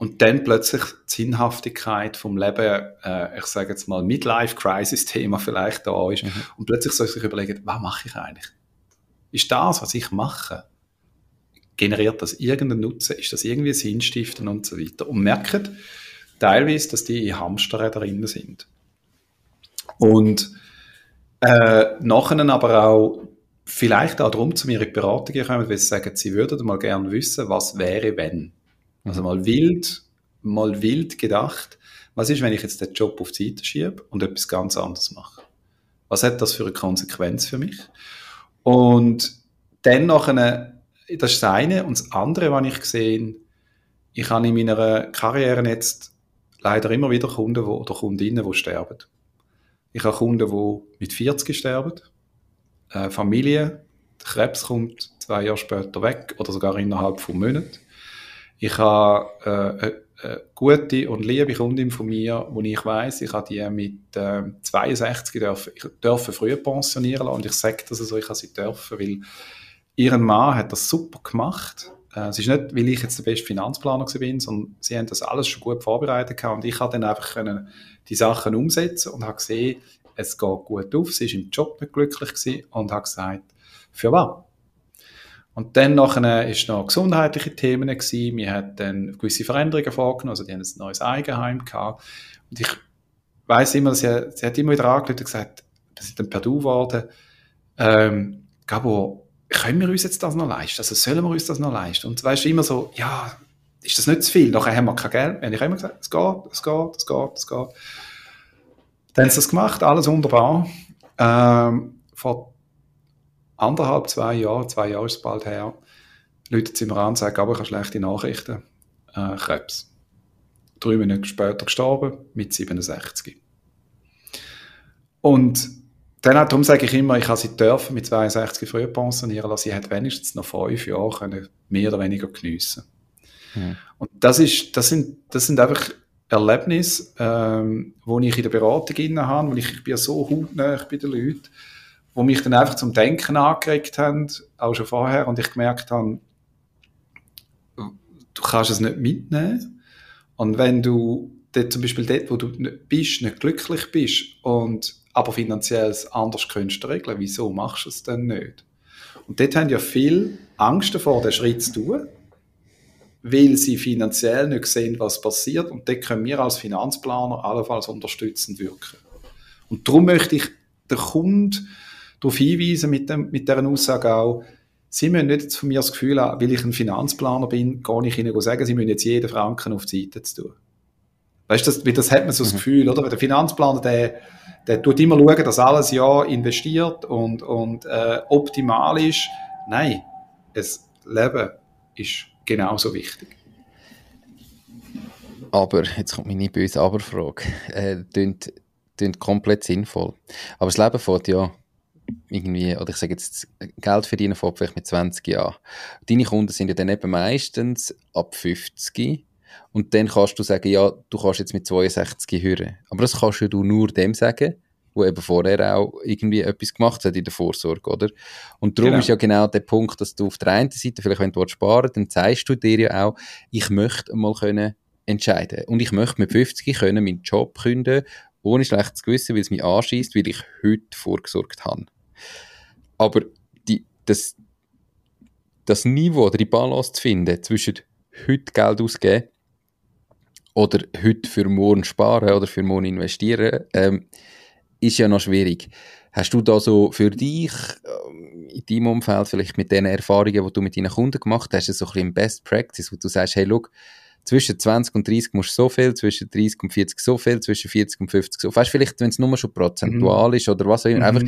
und dann plötzlich die Sinnhaftigkeit vom Leben, äh, ich sage jetzt mal Midlife-Crisis-Thema vielleicht da ist. Mhm. Und plötzlich soll sich überlegen, was mache ich eigentlich? Ist das, was ich mache, generiert das irgendeinen Nutzen? Ist das irgendwie Sinnstiften und so weiter? Und merken teilweise, dass die in Hamsterräder drin sind. Und äh, nachher aber auch vielleicht auch darum zu mir in die Beratung kommen, weil sie sagen, sie würden mal gerne wissen, was wäre, wenn. Also mal wild, mal wild gedacht, was ist, wenn ich jetzt den Job auf die Seite schiebe und etwas ganz anderes mache? Was hat das für eine Konsequenz für mich? Und dann noch eine, das ist das eine. Und das andere, was ich gesehen ich habe in meiner Karriere jetzt leider immer wieder Kunden wo, oder Kundinnen, die sterben. Ich habe Kunden, die mit 40 sterben, Familie, der Krebs kommt zwei Jahre später weg oder sogar innerhalb von Monaten. Ich habe äh, eine gute und liebe Kundin von mir, wo ich weiß, ich habe die mit äh, 62 dürfen, ich dürfen früher pensionieren lassen und ich sage das so, ich habe sie dürfen, weil ihren Mann hat das super gemacht. Äh, es ist nicht, weil ich jetzt der beste Finanzplaner bin, sondern sie haben das alles schon gut vorbereitet gehabt und ich habe dann einfach können die Sachen umsetzen und habe gesehen, es geht gut auf, sie ist im Job nicht glücklich gewesen und habe gesagt, für was? Und dann nachher ist noch gesundheitliche Themen gewesen. Wir haben dann gewisse Veränderungen vorgenommen, also die haben ein neues Eigenheim gehabt. Und ich weiß immer, sie, sie hat immer wieder angerufen und gesagt, wir sind dann per Du geworden, ähm, Gabo, können wir uns jetzt das noch leisten? Also sollen wir uns das noch leisten? Und weißt du, immer so, ja, ist das nicht zu viel? Nachher haben wir kein Geld. Und ich immer gesagt, es geht, es geht, es geht, es geht. Dann haben sie das gemacht, alles wunderbar. Ähm, vor anderthalb, zwei Jahre, zwei Jahre ist es bald her, läutet sie mir an und sagt, aber ich habe schlechte Nachrichten, äh, Krebs. Drei Minuten später gestorben, mit 67. Und dann, darum sage ich immer, ich habe sie dürfen mit 62 früher pensionieren lassen. Sie hat wenigstens noch fünf Jahre können mehr oder weniger geniessen. Mhm. Und das ist, das sind, das sind einfach Erlebnisse, ähm, wo ich in der Beratung inne habe, wo ich, ich bin ja so hautnah bei den Leuten, wo mich dann einfach zum Denken angeregt haben, auch schon vorher, und ich gemerkt habe, du kannst es nicht mitnehmen. Und wenn du dort, zum Beispiel dort, wo du nicht bist, nicht glücklich bist und aber finanziell anders könntest regeln, wieso machst du es denn nicht? Und dort haben ja viel Angst davor, den Schritt zu tun, weil sie finanziell nicht sehen, was passiert. Und dort können wir als Finanzplaner allenfalls unterstützend wirken. Und darum möchte ich den Kunden darauf hinweisen mit, dem, mit dieser Aussage auch, Sie müssen nicht jetzt von mir das Gefühl haben, weil ich ein Finanzplaner bin, gar nicht Ihnen sagen, Sie müssen jetzt jeden Franken auf die Seite tun. Weißt du, das, das hat man so das mhm. Gefühl, oder? Der Finanzplaner, der, der tut immer schauen, dass alles ja investiert und, und äh, optimal ist. Nein, das Leben ist genauso wichtig. Aber, jetzt kommt meine böse Aberfrage. Äh, klingt, klingt komplett sinnvoll. Aber das Leben fährt ja irgendwie, oder ich sage jetzt, Geld verdienen fährt vielleicht mit 20 Jahren. Deine Kunden sind ja dann eben meistens ab 50 und dann kannst du sagen, ja, du kannst jetzt mit 62 hören. Aber das kannst du nur dem sagen, wo eben vorher auch irgendwie etwas gemacht hat in der Vorsorge, oder? Und darum genau. ist ja genau der Punkt, dass du auf der einen Seite, vielleicht wenn du sparen dann zeigst du dir ja auch, ich möchte mal können entscheiden. Und ich möchte mit 50 können meinen Job künden, ohne schlechtes Gewissen, weil es mich anschießt, weil ich heute vorgesorgt habe. Aber die, das, das Niveau oder die Balance zu finden zwischen heute Geld ausgeben oder heute für morgen sparen oder für morgen investieren, ähm, ist ja noch schwierig. Hast du da so für dich ähm, in deinem Umfeld vielleicht mit den Erfahrungen, die du mit deinen Kunden gemacht hast, so ein bisschen Best Practice, wo du sagst, hey, look, zwischen 20 und 30 musst du so viel, zwischen 30 und 40 so viel, zwischen 40 und 50 so. Weißt vielleicht, wenn es nur schon prozentual mhm. ist oder was auch immer, einfach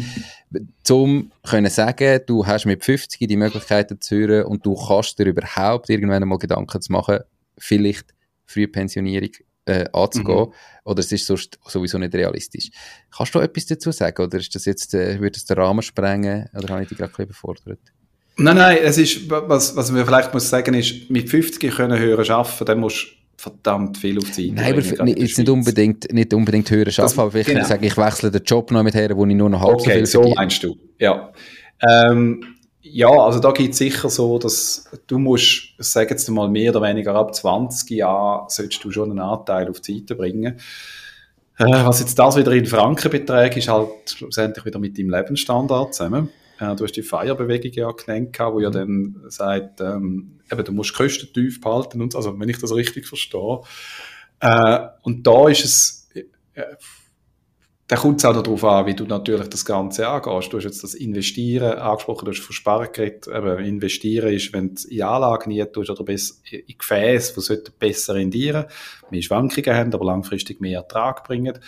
zum können sagen, du hast mit 50 die Möglichkeiten zu hören und du kannst dir überhaupt irgendwann mal Gedanken zu machen, vielleicht Frühpensionierung äh, anzugehen, mhm. oder es ist sonst sowieso nicht realistisch. Kannst du etwas dazu sagen, oder ist das jetzt, äh, würde es den Rahmen sprengen, oder habe ich dich gerade überfordert? Nein, nein, es ist, was, was man vielleicht muss sagen ist, mit 50 können höher arbeiten, dann musst verdammt viel auf die Seite Nein, aber jetzt nicht unbedingt, nicht unbedingt höher arbeiten, aber vielleicht genau. sagen, ich wechsle den Job noch mit her, wo ich nur noch halb okay, so viel so meinst du, ja. Ähm, ja, also da gibt es sicher so, dass du musst, ich sage jetzt mal mehr oder weniger ab 20 Jahren, solltest du schon einen Anteil auf die Seite bringen. Äh, was jetzt das wieder in Franken beträgt, ist halt schlussendlich wieder mit deinem Lebensstandard zusammen. Äh, du hast die Feierbewegung ja genannt, wo ja mhm. dann sagt, ähm, eben, du musst Kosten tief behalten und also, wenn ich das richtig verstehe. Äh, und da ist es, äh, da kommt es auch darauf an, wie du natürlich das Ganze angehst. Du hast jetzt das Investieren angesprochen, du hast von Sparen geredet. Eben, investieren ist, wenn du in Anlagen nie tust oder in Gefäße, die besser rendieren, mehr Schwankungen haben, aber langfristig mehr Ertrag bringen.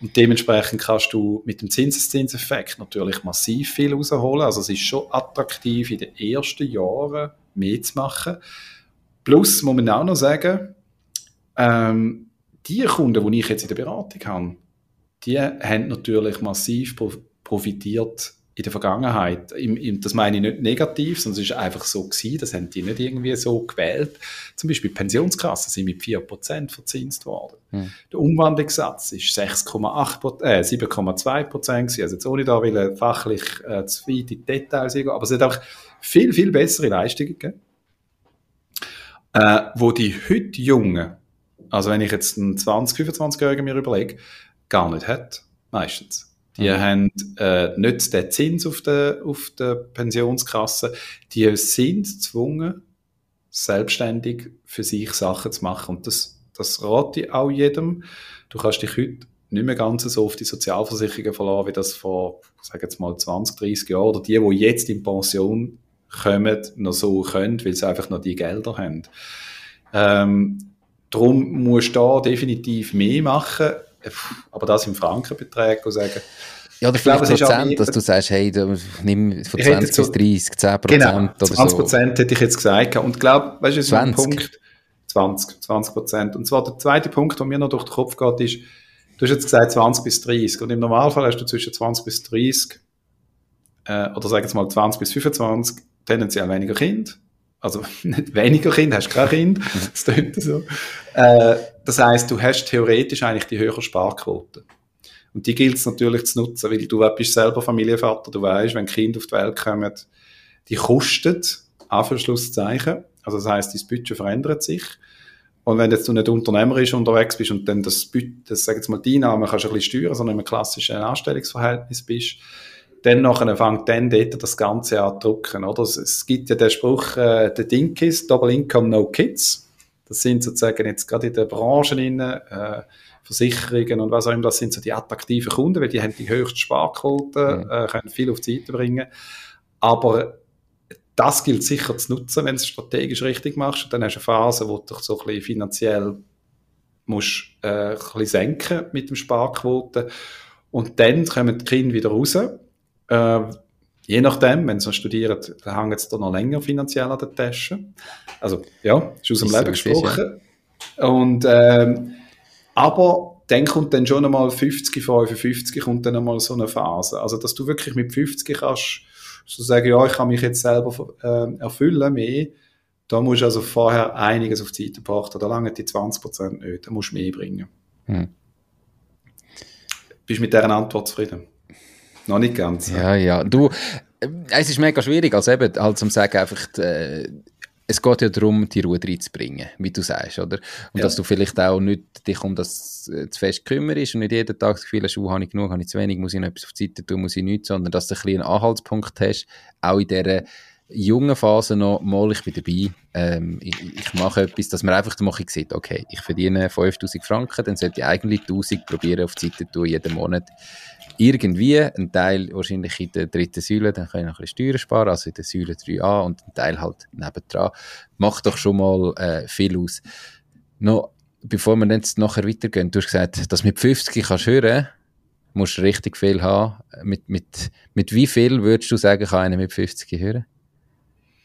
Und dementsprechend kannst du mit dem Zinseszinseffekt natürlich massiv viel rausholen. Also es ist schon attraktiv, in den ersten Jahren mehr zu machen. Plus muss man auch noch sagen, ähm, die Kunden, die ich jetzt in der Beratung habe, die haben natürlich massiv profitiert in der Vergangenheit. Im, im, das meine ich nicht negativ, sondern es ist einfach so gewesen, das haben die nicht irgendwie so gewählt. Zum Beispiel Pensionskassen sind mit 4% verzinst worden. Hm. Der Umwandlungssatz ist 6,8, äh, 7,2 Prozent Also jetzt ohne da will fachlich äh, zu weit in die Details gehen, aber es hat auch viel, viel bessere Leistungen gegeben, äh, wo die heute Jungen, also wenn ich jetzt einen 20, 25-Jährigen mir überlege, gar nicht hat, meistens. Die mhm. haben äh, nicht den Zins auf der, auf der Pensionskasse. Die sind gezwungen, selbstständig für sich Sachen zu machen. Und das, das rate ich auch jedem. Du kannst dich heute nicht mehr ganz so auf die Sozialversicherungen verlassen, wie das vor, sag jetzt mal, 20, 30 Jahren oder die, die jetzt in Pension kommen, noch so können, weil sie einfach noch die Gelder haben. Ähm, darum musst du da definitiv mehr machen aber das im Frankenbetrag sagen. Ja, oder vielleicht glaube, Prozent, dass du sagst, hey, du, nimm von 20 bis so, 30, 10 Prozent genau, oder 20 Prozent so. hätte ich jetzt gesagt. Und glaub, weißt du, so ein Punkt, 20, 20 Prozent. Und zwar der zweite Punkt, der mir noch durch den Kopf geht, ist, du hast jetzt gesagt 20 bis 30. Und im Normalfall hast du zwischen 20 bis 30, äh, oder sag jetzt mal 20 bis 25, tendenziell weniger Kind also nicht weniger Kinder, hast kein Kind, das klingt so. Äh, das heißt, du hast theoretisch eigentlich die höhere Sparquote. Und die gilt es natürlich zu nutzen, weil du bist selber Familienvater, du weißt, wenn Kinder auf die Welt kommen, die kosten, Anführungszeichen. Also das heißt, das Budget verändert sich. Und wenn jetzt du nicht unternehmerisch unterwegs bist und dann das, das sag jetzt mal, die Einnahmen kannst du ein bisschen steuern, sondern im klassischen Anstellungsverhältnis bist, dann nachher fängt dann dort das Ganze an zu drucken, oder? Es, gibt ja den Spruch, äh, der Dinkies, Double Income, No Kids. Das sind sozusagen jetzt gerade in den Branchen innen, äh, Versicherungen und was auch immer, das sind so die attraktiven Kunden, weil die haben die höchste Sparquote, mhm. äh, können viel auf die Seite bringen. Aber das gilt sicher zu nutzen, wenn du es strategisch richtig machst. Und dann hast du eine Phase, wo du dich so ein bisschen finanziell musst, äh, ein bisschen senken mit dem Sparquote. Und dann kommen die Kinder wieder raus äh, je nachdem, wenn sie studieren, dann hängen sie da noch länger finanziell an der Tasche. Also, ja, ist aus dem Leben gesprochen. Ja. Und, ähm, aber dann kommt dann schon einmal 50, 55 kommt dann einmal so eine Phase. Also, dass du wirklich mit 50 kannst, so sagen, ja, ich kann mich jetzt selber äh, erfüllen, mehr. Da musst du also vorher einiges auf die Seite brachten. Da lange die 20% nicht. Da musst du mehr bringen. Hm. Bist du mit dieser Antwort zufrieden? Noch nicht ganz. Ja, ja. Du, äh, es ist mega schwierig, also eben, halt zum sagen, einfach, äh, es geht ja darum, die Ruhe reinzubringen, wie du sagst, oder? Und ja. dass du vielleicht auch nicht dich um das äh, zu fest kümmerst und nicht jeden Tag das Gefühl hast, oh, habe ich genug, habe ich zu wenig, muss ich noch etwas auf die Seite tun, muss ich nichts, sondern dass du ein einen Anhaltspunkt hast, auch in dieser jungen Phase noch, mal, ich bin dabei, ähm, ich, ich, mache etwas, dass man einfach mal sieht, okay, ich verdiene 5000 Franken, dann sollte ich eigentlich 1000 probieren auf die Seite tun, jeden Monat. Irgendwie, ein Teil wahrscheinlich in der dritten Säule, dann kann ich noch ein bisschen Steuern sparen, also in der Säule 3a und ein Teil halt nebendran. Macht doch schon mal äh, viel aus. Noch, bevor wir jetzt nachher weitergehen, du hast gesagt, dass mit 50 kannst hören, musst du richtig viel haben. Mit, mit, mit wie viel würdest du sagen, kann einer mit 50 hören?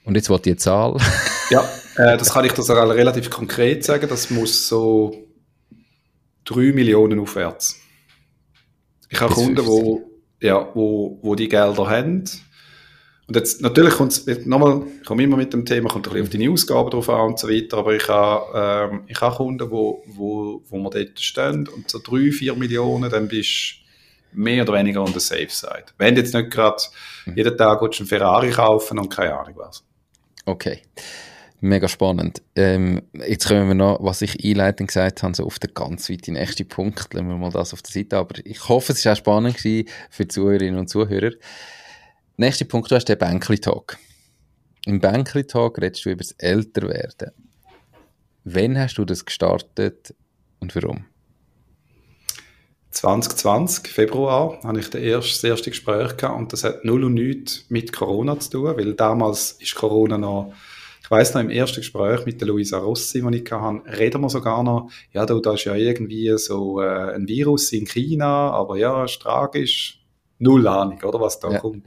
Und jetzt wollte die Zahl. ja, äh, das kann ich das relativ konkret sagen. Das muss so 3 Millionen aufwärts. Ich habe Kunden, wo, ja, wo, wo die Gelder haben. Und jetzt, natürlich kommt es, nochmal, ich komme immer mit dem Thema, kommt ein bisschen auf deine Ausgaben drauf an und so weiter, aber ich habe, ähm, ich habe Kunden, wo, wo, wo wir dort stehen und so 3, 4 Millionen, dann bist du mehr oder weniger on the safe side. Wenn du jetzt nicht gerade mhm. jeden Tag einen Ferrari kaufen und keine Ahnung was. Okay. Mega spannend. Ähm, jetzt kommen wir noch, was ich einleitend gesagt habe, so auf den ganz weiten nächsten Punkt. Lassen wir mal das auf der Seite. Aber ich hoffe, es war auch spannend gewesen für die Zuhörerinnen und Zuhörer. Nächster Punkt, du hast den Bänkli-Talk. Im Bänkli-Talk redest du über das Älterwerden. Wann hast du das gestartet und warum? 2020, Februar, habe ich das erste, das erste Gespräch gehabt und das hat null und nichts mit Corona zu tun, weil damals ist Corona noch, ich weiss noch, im ersten Gespräch mit der Luisa Rossi, die ich hatte, reden wir sogar noch, ja, da ist ja irgendwie so äh, ein Virus in China, aber ja, ist tragisch, null Ahnung, oder, was da ja. kommt.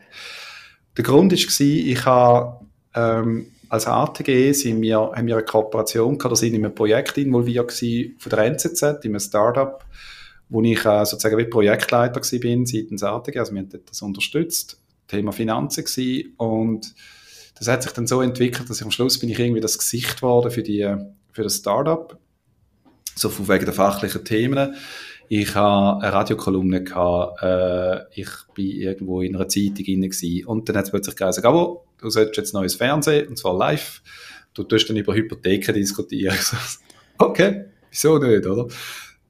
Der Grund war, ich habe ähm, als ATG sind wir, haben wir eine Kooperation gehabt, da sind in einem Projekt involviert gewesen, von der NZZ, in einem Startup, wo ich äh, sozusagen wie Projektleiter bin seitens ATG, also wir haben das unterstützt, Thema Finanzen gewesen, und das hat sich dann so entwickelt, dass ich am Schluss bin ich irgendwie das Gesicht geworden für, die, für das Startup, so von wegen der fachlichen Themen. Ich habe eine Radiokolumne gehabt, äh, ich bin irgendwo in einer Zeitung inne und dann hat es plötzlich gesagt, aber du solltest jetzt neues Fernsehen, und zwar live. Du tust dann über Hypotheken diskutieren. okay, wieso nicht, oder?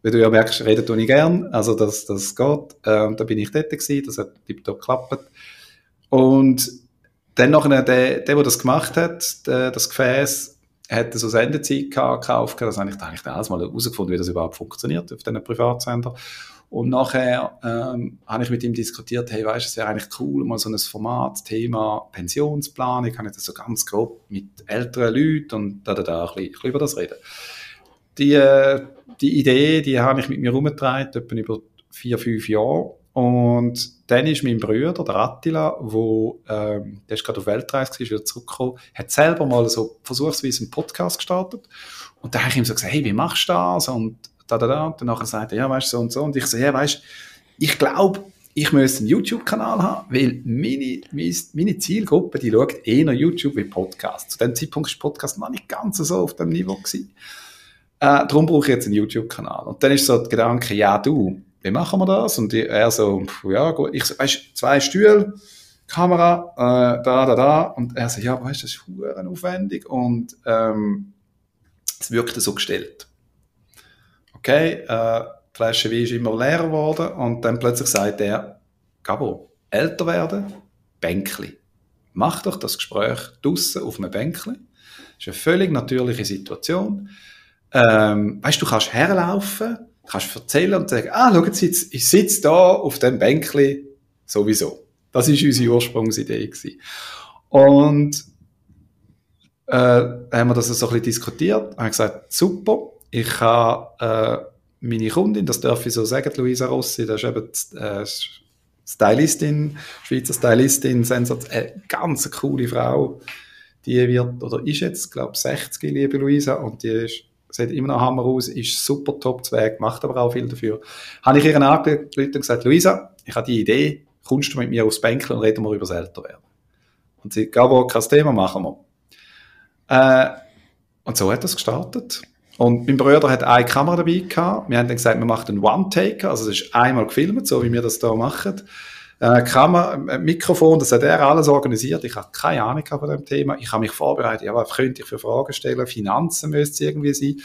Wie du ja merkst, reden tue ich gern, also das, das geht. Ähm, da bin ich dort gewesen, das hat tiptop geklappt. Und dann noch der, der, der das gemacht hat, der, das Gefäß, hat so Sendezeit gekauft, das habe ich eigentlich alles mal herausgefunden, wie das überhaupt funktioniert auf diesen Privatsender. Und nachher ähm, habe ich mit ihm diskutiert, hey, weißt du, es wäre eigentlich cool, mal so ein Format, Thema Pensionsplanung, kann ich das so ganz grob mit älteren Leuten und da, da, da, ein bisschen, ein bisschen über das reden die, äh, die Idee, die habe ich mit mir herumgetragen, etwa über vier, fünf Jahre. Und dann ist mein Bruder, der Attila, wo, ähm, der ist gerade auf Weltreise gewesen, wieder zurückgekommen, hat selber mal so versuchsweise einen Podcast gestartet. Und da habe ich ihm so gesagt, hey, wie machst du das? Und da, da, da. Und dann sagt er, ja, weißt du, so und so. Und ich so, ja, weißt du, ich glaube, ich müsste einen YouTube-Kanal haben, weil meine, meine Zielgruppe, die schaut eher YouTube wie Podcast. Zu dem Zeitpunkt war Podcast noch nicht ganz so auf dem Niveau. Äh, darum brauche ich jetzt einen YouTube-Kanal. Und dann ist so der Gedanke, ja du, wie machen wir das? Und er so, ja gut, ich so, weißt, zwei Stühle, Kamera, äh, da, da, da. Und er so, ja, weißt, das ist huren aufwendig und ähm, es wirkte so gestellt. Okay, äh, die Flasche Wein ist immer leerer geworden und dann plötzlich sagt er, Gabo, älter werden, Bänkli. Mach doch das Gespräch draussen auf einem Bänkli. Das ist eine völlig natürliche Situation ähm, weißt du, du kannst herlaufen, kannst erzählen und sagen, ah, schau jetzt, ich sitze da auf dem Bänkli sowieso. Das ist unsere Ursprungsidee gewesen. Und äh, haben wir das so ein bisschen diskutiert, haben gesagt, super, ich habe äh, meine Kundin, das darf ich so sagen, Luisa Rossi, das ist eben die, äh, Stylistin, Schweizer Stylistin, Sensat, eine ganz coole Frau, die wird, oder ist jetzt, glaube ich, 60, liebe Luisa, und die ist sieht immer noch Hammer aus, ist super top Zweig, macht aber auch viel dafür. Habe ich ihr angerufen und gesagt, Luisa, ich habe die Idee, kommst du mit mir aufs Bänkchen und reden wir über das Älterwerden. Und sie, Gabo, kein Thema, machen wir. Äh, und so hat das gestartet. Und mein Bruder hat eine Kamera dabei gehabt. Wir haben dann gesagt, wir machen einen One-Taker, also das ist einmal gefilmt, so wie wir das da machen äh, Kamera, äh, Mikrofon, das hat er alles organisiert. Ich habe keine Ahnung von dem Thema. Ich habe mich vorbereitet, ja, was könnte ich für Fragen stellen? Finanzen müsste es irgendwie sein.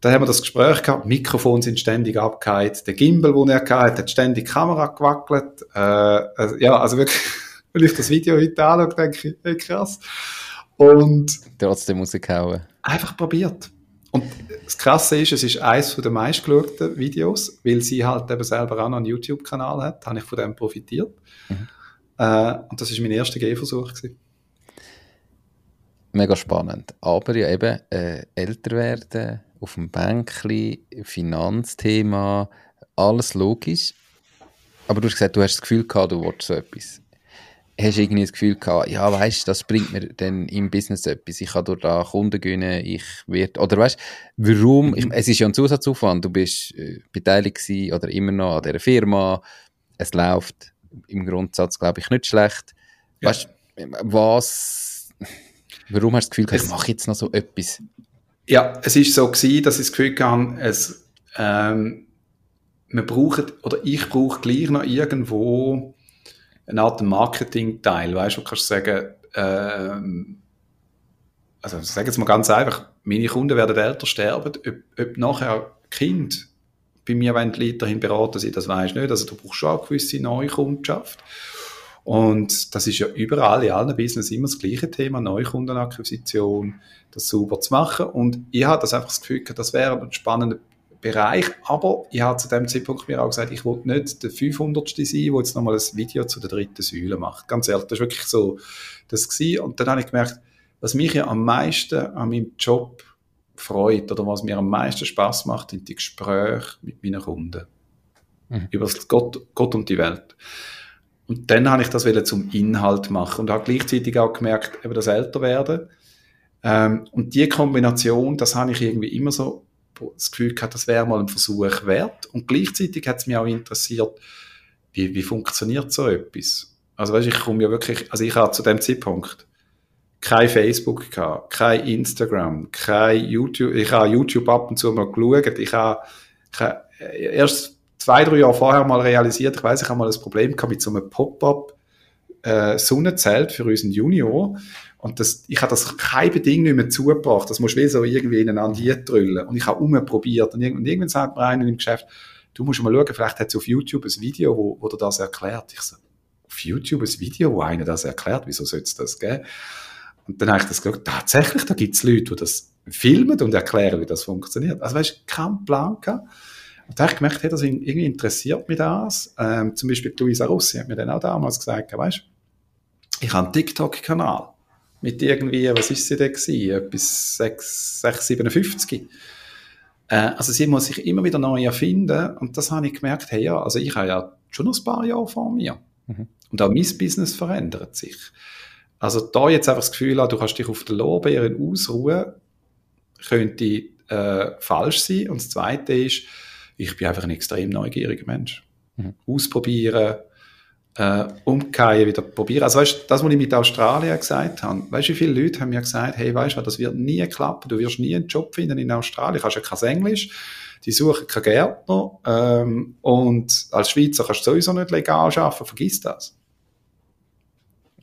Dann haben wir das Gespräch gehabt, Mikrofon sind ständig abgehakt, der Gimbal, den er hatte, hat ständig die Kamera gewackelt. Äh, also, ja, also wirklich Wenn ich das Video heute anschaue, denke ich, hey, krass. Und trotzdem rausgehauen. Einfach probiert. Und das Krasse ist, es ist eines der meistgeschauten Videos, weil sie halt eben selber auch noch einen YouTube-Kanal hat, habe ich von dem profitiert. Mhm. Äh, und das ist mein erster Gehversuch. Gewesen. Mega spannend. Aber ja eben, äh, älter werden, auf dem Bänkli, Finanzthema, alles logisch. Aber du hast gesagt, du hast das Gefühl gehabt, du wolltest so etwas hast du irgendwie das Gefühl gehabt, ja, weißt du, das bringt mir dann im Business etwas. Ich kann durch da Kunden gewinnen, ich werde, oder weißt du, warum, ich, es ist ja ein Zusatzaufwand, du bist äh, beteiligt gewesen oder immer noch an dieser Firma, es läuft im Grundsatz, glaube ich, nicht schlecht. Ja. Weißt was, warum hast du das Gefühl gehabt, ich mache jetzt noch so etwas? Ja, es ist so gewesen, dass ich das Gefühl hatte, es, ähm, wir brauchen, oder ich brauche gleich noch irgendwo eine Art Marketing-Teil, weißt du, du kannst sagen, ähm, also sag jetzt mal ganz einfach, meine Kunden werden älter sterben, ob, ob nachher Kind bei mir wollen weiterhin beraten sie, das weiß ich nicht. Also du brauchst schon eine gewisse Neukundschaft. Und das ist ja überall in allen Business immer das gleiche Thema, Neukundenakquisition, das sauber zu machen. Und ich habe das einfach das Gefühl, das wäre ein spannender Bereich. Aber ich habe zu dem Zeitpunkt mir auch gesagt, ich wollte nicht der 500. sein, der jetzt nochmal ein Video zu der dritten Säule macht. Ganz ehrlich, das war wirklich so das gewesen. Und dann habe ich gemerkt, was mich ja am meisten an meinem Job freut oder was mir am meisten Spaß macht, sind die Gespräche mit meinen Kunden. Mhm. Über Gott, Gott und die Welt. Und dann habe ich das zum Inhalt machen und habe gleichzeitig auch gemerkt, eben das Älterwerden. Ähm, und die Kombination, das habe ich irgendwie immer so das Gefühl gehabt, das wäre mal ein Versuch wert. Und gleichzeitig hat es mich auch interessiert, wie, wie funktioniert so etwas? Also weißt, ich komme ja wirklich, also ich habe zu dem Zeitpunkt kein Facebook gehabt, kein Instagram, kein YouTube, ich habe YouTube ab und zu mal geschaut, ich habe, ich habe erst zwei, drei Jahre vorher mal realisiert, ich weiß, ich habe mal ein Problem gehabt mit so einem Pop-up äh, Sonnenzelt für unseren Junior und das, ich habe das kein Beding nicht mehr zugebracht. Das musst du wie so irgendwie ineinander drüllen. Und ich habe umprobiert. Und, und irgendwann sagt mir einer im Geschäft, du musst mal schauen, vielleicht hat es auf YouTube ein Video, wo, wo dir das erklärt. Ich so, auf YouTube ein Video, wo einer das erklärt? Wieso soll es das geben? Und dann habe ich das geschaut, tatsächlich, da gibt es Leute, die das filmen und erklären, wie das funktioniert. Also weißt du, kein Plan gehabt. Und da habe ich gemerkt, hey, das irgendwie interessiert mich das. Ähm, zum Beispiel Luisa Rossi hat mir dann auch damals gesagt, weißt ich habe einen TikTok-Kanal mit irgendwie, was ist sie denn gewesen? Etwas 6, 6 57. Äh, also sie muss sich immer wieder neu erfinden und das habe ich gemerkt, hey ja, also ich habe ja schon noch ein paar Jahre vor mir. Mhm. Und auch mein Business verändert sich. Also da jetzt einfach das Gefühl haben, du kannst dich auf der Lorbeeren ausruhen, könnte äh, falsch sein. Und das Zweite ist, ich bin einfach ein extrem neugieriger Mensch. Mhm. Ausprobieren, äh, umkehren, wieder probieren. Also weißt, das, was ich mit Australien gesagt habe, weißt du, wie viele Leute haben mir gesagt, hey, weißt du, das wird nie klappen, du wirst nie einen Job finden in Australien, du hast ja kein Englisch, die suchen keinen Gärtner ähm, und als Schweizer kannst du sowieso nicht legal arbeiten, vergiss das.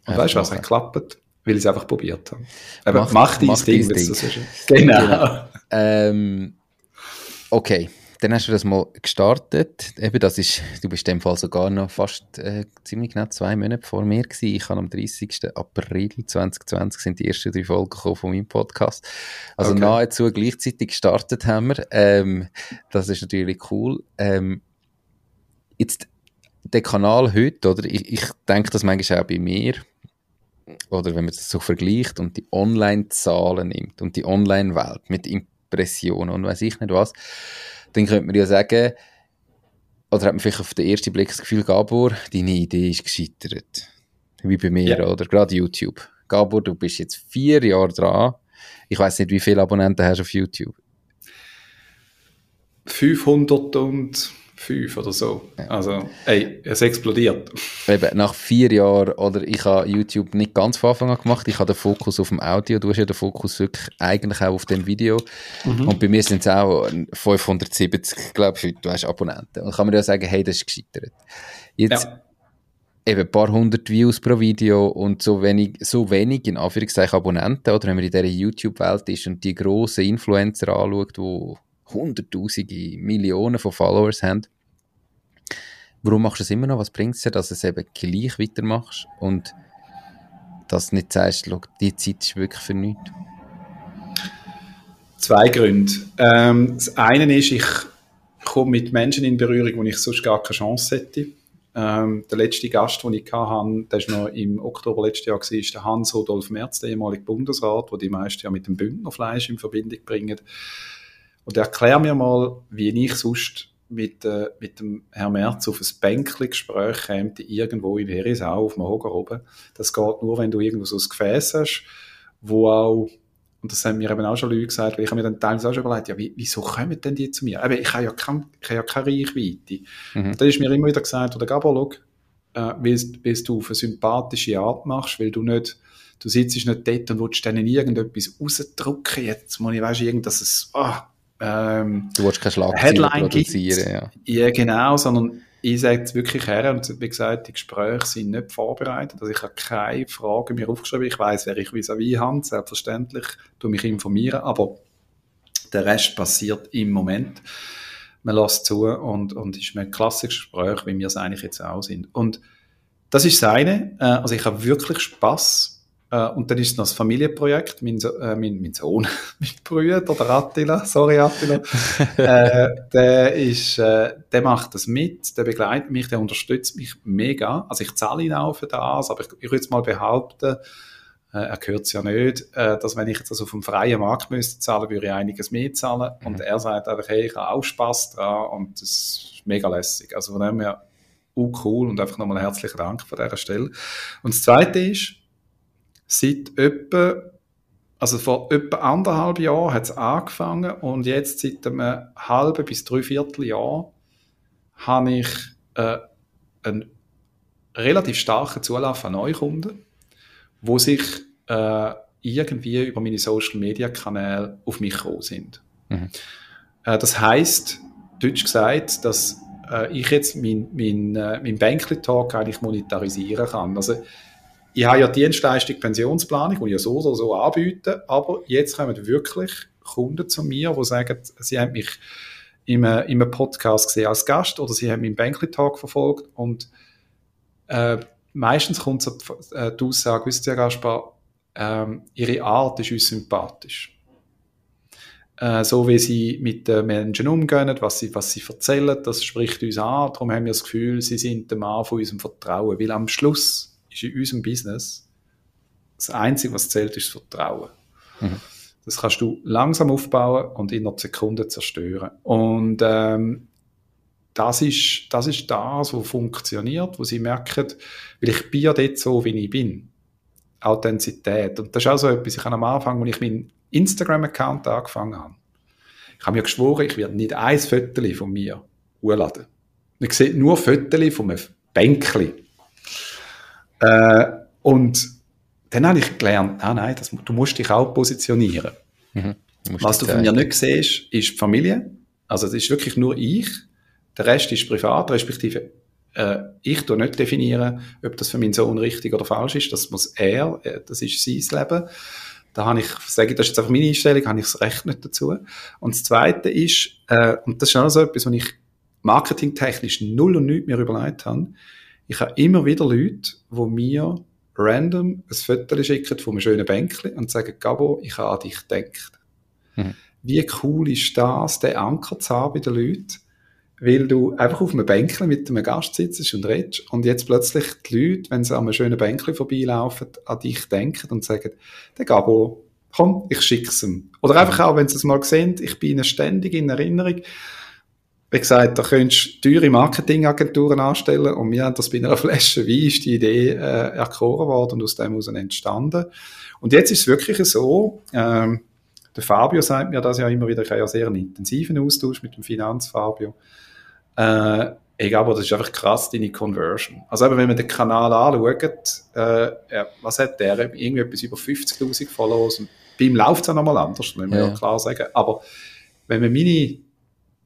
Und weißt du, was hat geklappt? Weil ich es einfach probiert habe. Aber mach, mach dein Ding, Ding. Das ist. Genau. genau. Ähm, okay dann hast du das mal gestartet. Eben, das ist, du bist in dem Fall sogar noch fast äh, ziemlich genau zwei Monate vor mir gewesen. Ich habe am 30. April 2020 sind die ersten drei Folgen von meinem Podcast. Also okay. nahezu gleichzeitig gestartet haben wir. Ähm, das ist natürlich cool. Ähm, jetzt der Kanal heute, oder? Ich, ich denke das manchmal auch bei mir, oder wenn man das so vergleicht und die Online-Zahlen nimmt und die Online-Welt mit Impressionen und weiß ich nicht was dann könnte man ja sagen, oder hat man vielleicht auf den ersten Blick das Gefühl, Gabor, deine Idee ist gescheitert. Wie bei mir, ja. oder? Gerade YouTube. Gabor, du bist jetzt vier Jahre dran. Ich weiß nicht, wie viele Abonnenten hast du auf YouTube? 500 und fünf oder so. Ja. Also, ey, es explodiert. Eben, nach vier Jahren, oder ich habe YouTube nicht ganz von Anfang an gemacht, ich habe den Fokus auf dem Audio, du hast ja den Fokus wirklich eigentlich auch auf dem Video. Mhm. Und bei mir sind es auch 570, glaube ich, du hast Abonnenten. Und kann man ja sagen, hey, das ist gescheitert. Jetzt, ja. eben ein paar hundert Views pro Video und so wenig, so wenig in Anführungszeichen Abonnenten, oder wenn man in dieser YouTube-Welt ist und die grossen Influencer anschaut, die Hunderttausende, Millionen von Followers haben. Warum machst du es immer noch? Was bringt es dir, dass du es eben gleich weitermachst und dass du nicht sagst, die Zeit ist wirklich für nichts? Zwei Gründe. Ähm, das eine ist, ich komme mit Menschen in Berührung, wo ich sonst gar keine Chance hätte. Ähm, der letzte Gast, den ich hatte, der war noch im Oktober letzten Jahr, war der Hans-Rudolf Merz, der ehemalige Bundesrat, der die meisten ja mit dem Bündnerfleisch in Verbindung bringen. Und erklär mir mal, wie ich sonst mit, äh, mit dem Herrn Merz auf ein Bänkli-Gespräch käme, irgendwo in Herisau auf dem Hoger oben. Das geht nur, wenn du irgendwo so ein Gefäß hast, wo auch und das haben mir eben auch schon Leute gesagt, weil ich habe mir dann teilweise auch schon überlegt, ja, wie, wieso kommen denn die zu mir? Aber ich habe ja, kein, ich habe ja keine Reichweite. Mhm. Und dann ist mir immer wieder gesagt, oder Gabo, schau, äh, weil du auf eine sympathische Art machst, weil du nicht, du sitzt nicht dort und willst denen irgendetwas rausdrücken, jetzt muss ich, weißt, irgend, dass es, oh, ähm, Du willst keine Schlagzeilen produzieren, ja. Ja, genau, sondern ich sage es wirklich her, und wie gesagt, die Gespräche sind nicht vorbereitet. Also ich habe keine Fragen mir aufgeschrieben. Ich weiß, wer ich vis-à-vis habe, selbstverständlich, tu mich informieren, aber der Rest passiert im Moment. Man lässt zu und, und ist ein klassisches Gespräch, wie wir es eigentlich jetzt auch sind. Und das ist das eine. Äh, also ich habe wirklich Spaß äh, und dann ist es noch das Familienprojekt. Mein, so, äh, mein, mein Sohn, mein Bruder, der Attila, sorry Attila, äh, der, ist, äh, der macht das mit, der begleitet mich, der unterstützt mich mega. Also ich zahle ihn auch für das, aber ich, ich würde jetzt mal behaupten, äh, er gehört es ja nicht, äh, dass wenn ich jetzt also auf dem freien Markt müsste zahlen, würde ich einiges mehr zahlen. Mhm. Und er sagt einfach, hey, ich habe auch Spass dran und das ist mega lässig. Also von dem her, uh, cool und einfach nochmal herzlichen Dank von dieser Stelle. Und das Zweite ist, seit etwa, also vor etwa anderthalb Jahren hat es angefangen und jetzt seit einem halben bis dreiviertel Jahr habe ich äh, einen relativ starken Zulauf an Neukunden, wo sich äh, irgendwie über meine Social Media Kanäle auf mich gekommen sind. Mhm. Äh, das heißt, deutsch gesagt, dass äh, ich jetzt mein, mein, äh, mein Bankly Talk eigentlich monetarisieren kann. Also ich habe ja Dienstleistung Pensionsplanung, die ich ja so oder so anbiete, aber jetzt kommen wirklich Kunden zu mir, die sagen, sie haben mich in einem, in einem Podcast gesehen als Gast oder sie haben meinen Bankly Talk verfolgt und äh, meistens kommt so äh, die Aussage, wisst ihr, Gaspar, äh, ihre Art ist uns sympathisch. Äh, so wie sie mit den Menschen umgehen, was sie, was sie erzählen, das spricht uns an. Darum haben wir das Gefühl, sie sind der Mann von unserem Vertrauen. Weil am Schluss ist in unserem Business das Einzige, was zählt, ist das Vertrauen. Mhm. Das kannst du langsam aufbauen und in einer Sekunde zerstören. Und ähm, das ist, das ist das, was funktioniert, wo sie merken, weil ich bin ja dort so, wie ich bin. Authentizität. Und das ist auch so etwas, ich habe am Anfang, als ich meinen Instagram-Account angefangen habe, ich habe mir geschworen, ich werde nicht ein Foto von mir hochladen. Ich sehe nur Fotos von einem Bänkchen. Äh, und dann habe ich gelernt, ah, nein, das, du musst dich auch positionieren. Mhm. Du Was du von mir nicht siehst, ist die Familie. Also es ist wirklich nur ich. Der Rest ist privat, respektive äh, ich tue nicht definieren, ob das für meinen Sohn richtig oder falsch ist. Das muss er, äh, das ist sein Leben. Da habe ich, sage ich, das ist jetzt einfach meine Einstellung, habe ich das Recht nicht dazu. Und das Zweite ist, äh, und das ist auch so etwas, was ich marketingtechnisch null und nichts mir überlegt habe, ich habe immer wieder Leute, die mir random ein Foto schicken von einem schönen Bänkchen und sagen, Gabo, ich habe an dich gedacht. Mhm. Wie cool ist das, den Anker zu haben bei den Leuten? Weil du einfach auf einem Bänkchen mit einem Gast sitzt und redest und jetzt plötzlich die Leute, wenn sie an einem schönen Bänkchen vorbeilaufen, an dich denken und sagen, der Gabo, komm, ich schick's ihm. Oder einfach auch, wenn sie es mal sehen, ich bin ihnen ständig in Erinnerung wie gesagt, da könntest du teure Marketingagenturen anstellen und wir haben das bei einer Flasche Wein ist die Idee äh, erkoren worden und aus dem heraus entstanden. Und jetzt ist es wirklich so, ähm, der Fabio sagt mir das ja immer wieder, ich habe ja sehr einen intensiven Austausch mit dem Finanzfabio. Äh, ich glaube, das ist einfach krass, deine Conversion. Also eben, wenn man den Kanal anschaut, äh, was hat der? Irgendwie etwas über 50'000 Follower. Und bei ihm läuft es ja nochmal anders, muss man ja. ja klar sagen. Aber wenn man meine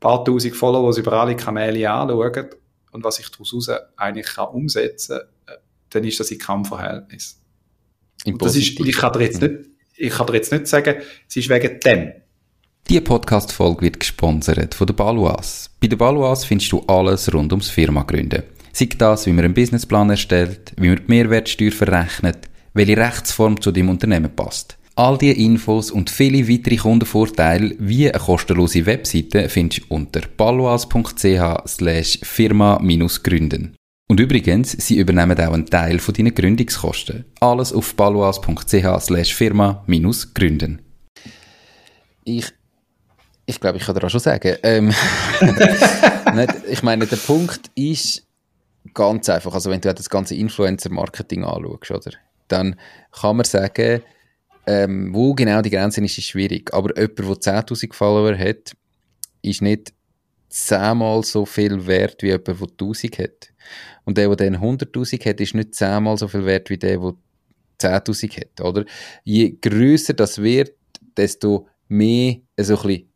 paar tausend Follower, die über alle Kanäle anschauen und was ich daraus eigentlich kann umsetzen kann, dann ist das in keinem Verhältnis. das ist, ich kann dir jetzt nicht, ich kann dir jetzt nicht sagen, es ist wegen dem. Die Podcast-Folge wird gesponsert von der Baluas. Bei der Baluas findest du alles rund ums Firma gründen. Sei das, wie man einen Businessplan erstellt, wie man die Mehrwertsteuer verrechnet, welche Rechtsform zu deinem Unternehmen passt. All diese Infos und viele weitere Kundenvorteile wie eine kostenlose Webseite findest du unter baluas.ch slash firma-gründen. Und übrigens, sie übernehmen auch einen Teil von deinen Gründungskosten. Alles auf baluas.ch slash firma-gründen. Ich ich glaube, ich kann dir auch schon sagen. Ähm, nicht, ich meine, der Punkt ist ganz einfach. Also, wenn du das ganze Influencer-Marketing anschaust, oder, dann kann man sagen, ähm, wo genau die Grenze ist, ist schwierig. Aber jemand, der 10.000 Follower hat, ist nicht zehnmal so viel wert wie jemand, der 1000 hat. Und der, der dann 100.000 hat, ist nicht zehnmal so viel wert wie der, der 10.000 hat, oder? Je grösser das wird, desto mehr so ein bisschen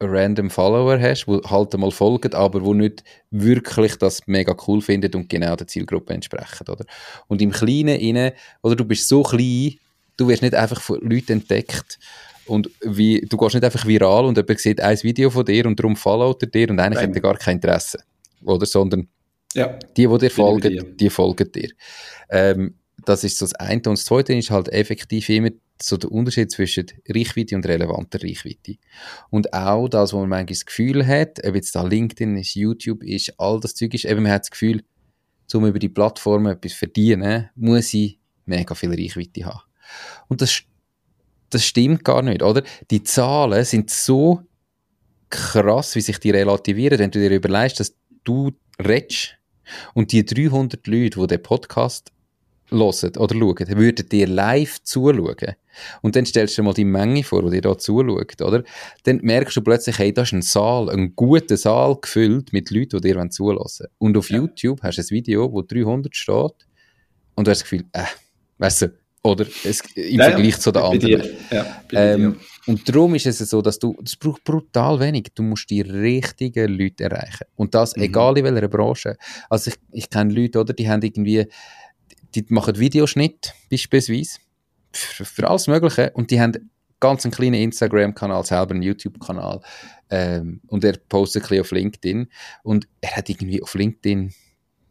random Follower hast, die halt einmal folgen, aber wo nicht wirklich das mega cool findet und genau der Zielgruppe entsprechen, oder? Und im Kleinen oder du bist so klein, du wirst nicht einfach von Leuten entdeckt und wie, du gehst nicht einfach viral und jemand sieht ein Video von dir und darum followt er dir und eigentlich Nein. hat er gar kein Interesse, oder? Sondern ja. die, die dir folgen, die folgen dir. Ähm, das ist so das eine. Und das zweite ist halt effektiv immer so der Unterschied zwischen Reichweite und relevanter Reichweite. Und auch das, wo man manchmal das Gefühl hat, ob jetzt da LinkedIn ist, YouTube ist, all das Zeug ist, eben man hat das Gefühl, um über die Plattform etwas zu verdienen, muss ich mega viel Reichweite haben. Und das, das stimmt gar nicht, oder? Die Zahlen sind so krass, wie sich die relativieren, wenn du dir überlegst, dass du redest und die 300 Leute, die den Podcast hören oder schauen, würden dir live zuschauen, und dann stellst du dir mal die Menge vor, die dir da zuschaut, oder? Dann merkst du plötzlich, hey, da ist ein Saal, ein guter Saal gefüllt mit Leuten, die dir zulassen Und auf ja. YouTube hast du ein Video, wo 300 steht und du hast das Gefühl, äh, weißt du, oder es, im ja, Vergleich ja, zu den anderen. Ja, ähm, und darum ist es so, dass du, das braucht brutal wenig. Du musst die richtigen Leute erreichen. Und das, mhm. egal in welcher Branche. Also ich, ich kenne Leute, oder, die haben irgendwie, die machen Videoschnitt beispielsweise für, für alles Mögliche und die haben ganz einen kleinen Instagram-Kanal, selber einen YouTube-Kanal ähm, und er postet ein bisschen auf LinkedIn und er hat irgendwie auf LinkedIn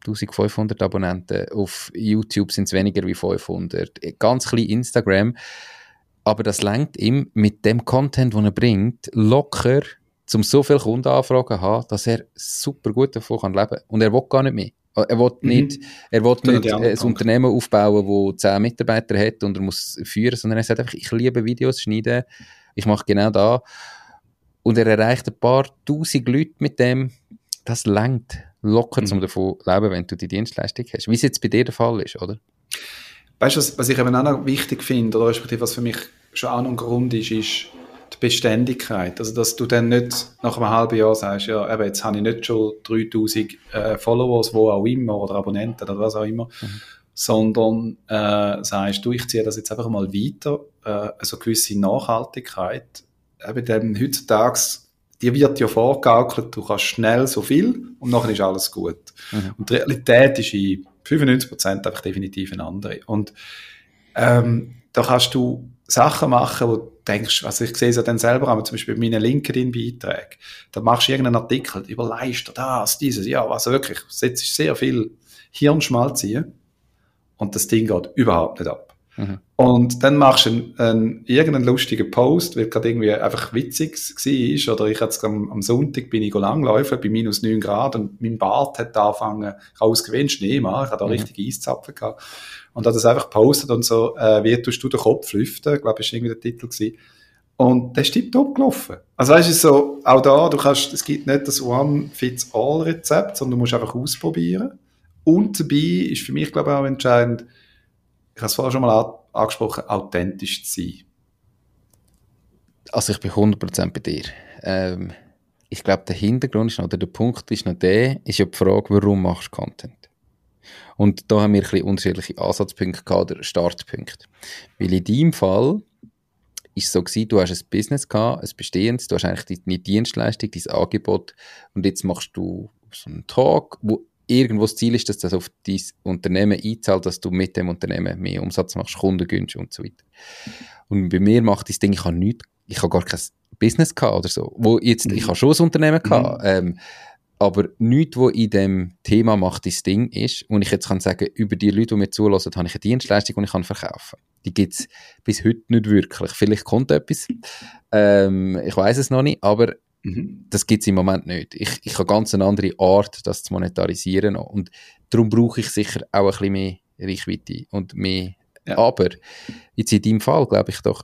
1500 Abonnenten, auf YouTube sind es weniger wie 500, ganz klein Instagram, aber das lenkt ihm mit dem Content, den er bringt, locker, um so viele Kundenanfragen zu haben, dass er super gut davon kann leben kann und er will gar nicht mehr. Er will mhm. nicht, er will nicht ein Unternehmen aufbauen, das 10 Mitarbeiter hat und er muss führen, sondern er sagt einfach, ich liebe Videos schneiden, ich mache genau da. Und er erreicht ein paar tausend Leute mit dem. Das lenkt locker, mhm. um davon zu leben, wenn du die Dienstleistung hast. Wie es jetzt bei dir der Fall ist, oder? Weißt du, was, was ich eben auch noch wichtig finde, oder respektive was für mich schon auch noch ein Grund ist, ist, die Beständigkeit. Also, dass du dann nicht nach einem halben Jahr sagst, ja, eben, jetzt habe ich nicht schon 3000 äh, Followers, wo auch immer, oder Abonnenten oder was auch immer, mhm. sondern äh, sagst du, ich ziehe das jetzt einfach mal weiter, äh, also gewisse Nachhaltigkeit. Eben dem heutzutage, dir wird ja vorgegaukelt, du kannst schnell so viel und nachher ist alles gut. Mhm. Und die Realität ist in 95% einfach definitiv eine andere. Und ähm, da kannst du Sachen machen, wo du denkst, also ich sehe es ja dann selber, aber zum Beispiel bei meinen LinkedIn-Beiträgen, da machst du irgendeinen Artikel, überleist du das, dieses, ja, also wirklich, setzt sehr viel Hirnschmalz ein und das Ding geht überhaupt nicht ab. Mhm. Und dann machst du einen, einen, irgendeinen lustigen Post, weil gerade irgendwie einfach witzig war, oder ich hatte am, am Sonntag bin ich langläufen bei minus 9 Grad und mein Bart hat angefangen, rausgewinnt, Schnee machen, ich hatte da mhm. richtig Eiszapfen gehabt und hat das einfach gepostet und so, äh, wie tust du den Kopf lüften, glaube ich, ist irgendwie der Titel gewesen. Und der ist tiptop gelaufen. Also weißt du, so, auch da, du kannst, es gibt nicht das One-Fits-All-Rezept, sondern du musst einfach ausprobieren. Und dabei ist für mich, glaube ich, auch entscheidend, ich habe es vorher schon mal angesprochen, authentisch zu sein. Also ich bin 100% bei dir. Ähm, ich glaube, der Hintergrund ist noch, oder der Punkt ist noch der, ist ja die Frage, warum machst du Content? Und da haben wir ein bisschen unterschiedliche Ansatzpunkte gehabt, oder Startpunkte. Weil in deinem Fall ist es so gewesen, du hast ein Business gehabt, ein bestehendes, du hast eigentlich deine Dienstleistung, dein Angebot und jetzt machst du so einen Talk, wo irgendwo das Ziel ist, dass das auf dein Unternehmen einzahlt, dass du mit dem Unternehmen mehr Umsatz machst, Kunden gönnst und so weiter. Und bei mir macht das Ding, ich habe nichts, ich habe gar kein Business gehabt oder so. Wo jetzt, mhm. ich habe schon ein Unternehmen gehabt, mhm. ähm, aber nichts, was in dem Thema macht, das Ding ist, und ich jetzt kann sagen, über die Leute, die mir zulassen, habe ich eine Dienstleistung, die ich kann verkaufen. Die gibt es bis heute nicht wirklich. Vielleicht kommt etwas, ähm, ich weiß es noch nicht, aber mhm. das gibt es im Moment nicht. Ich, ich habe ganz eine andere Art, das zu monetarisieren und darum brauche ich sicher auch ein bisschen mehr Reichweite und mehr. Ja. Aber jetzt in deinem Fall glaube ich doch,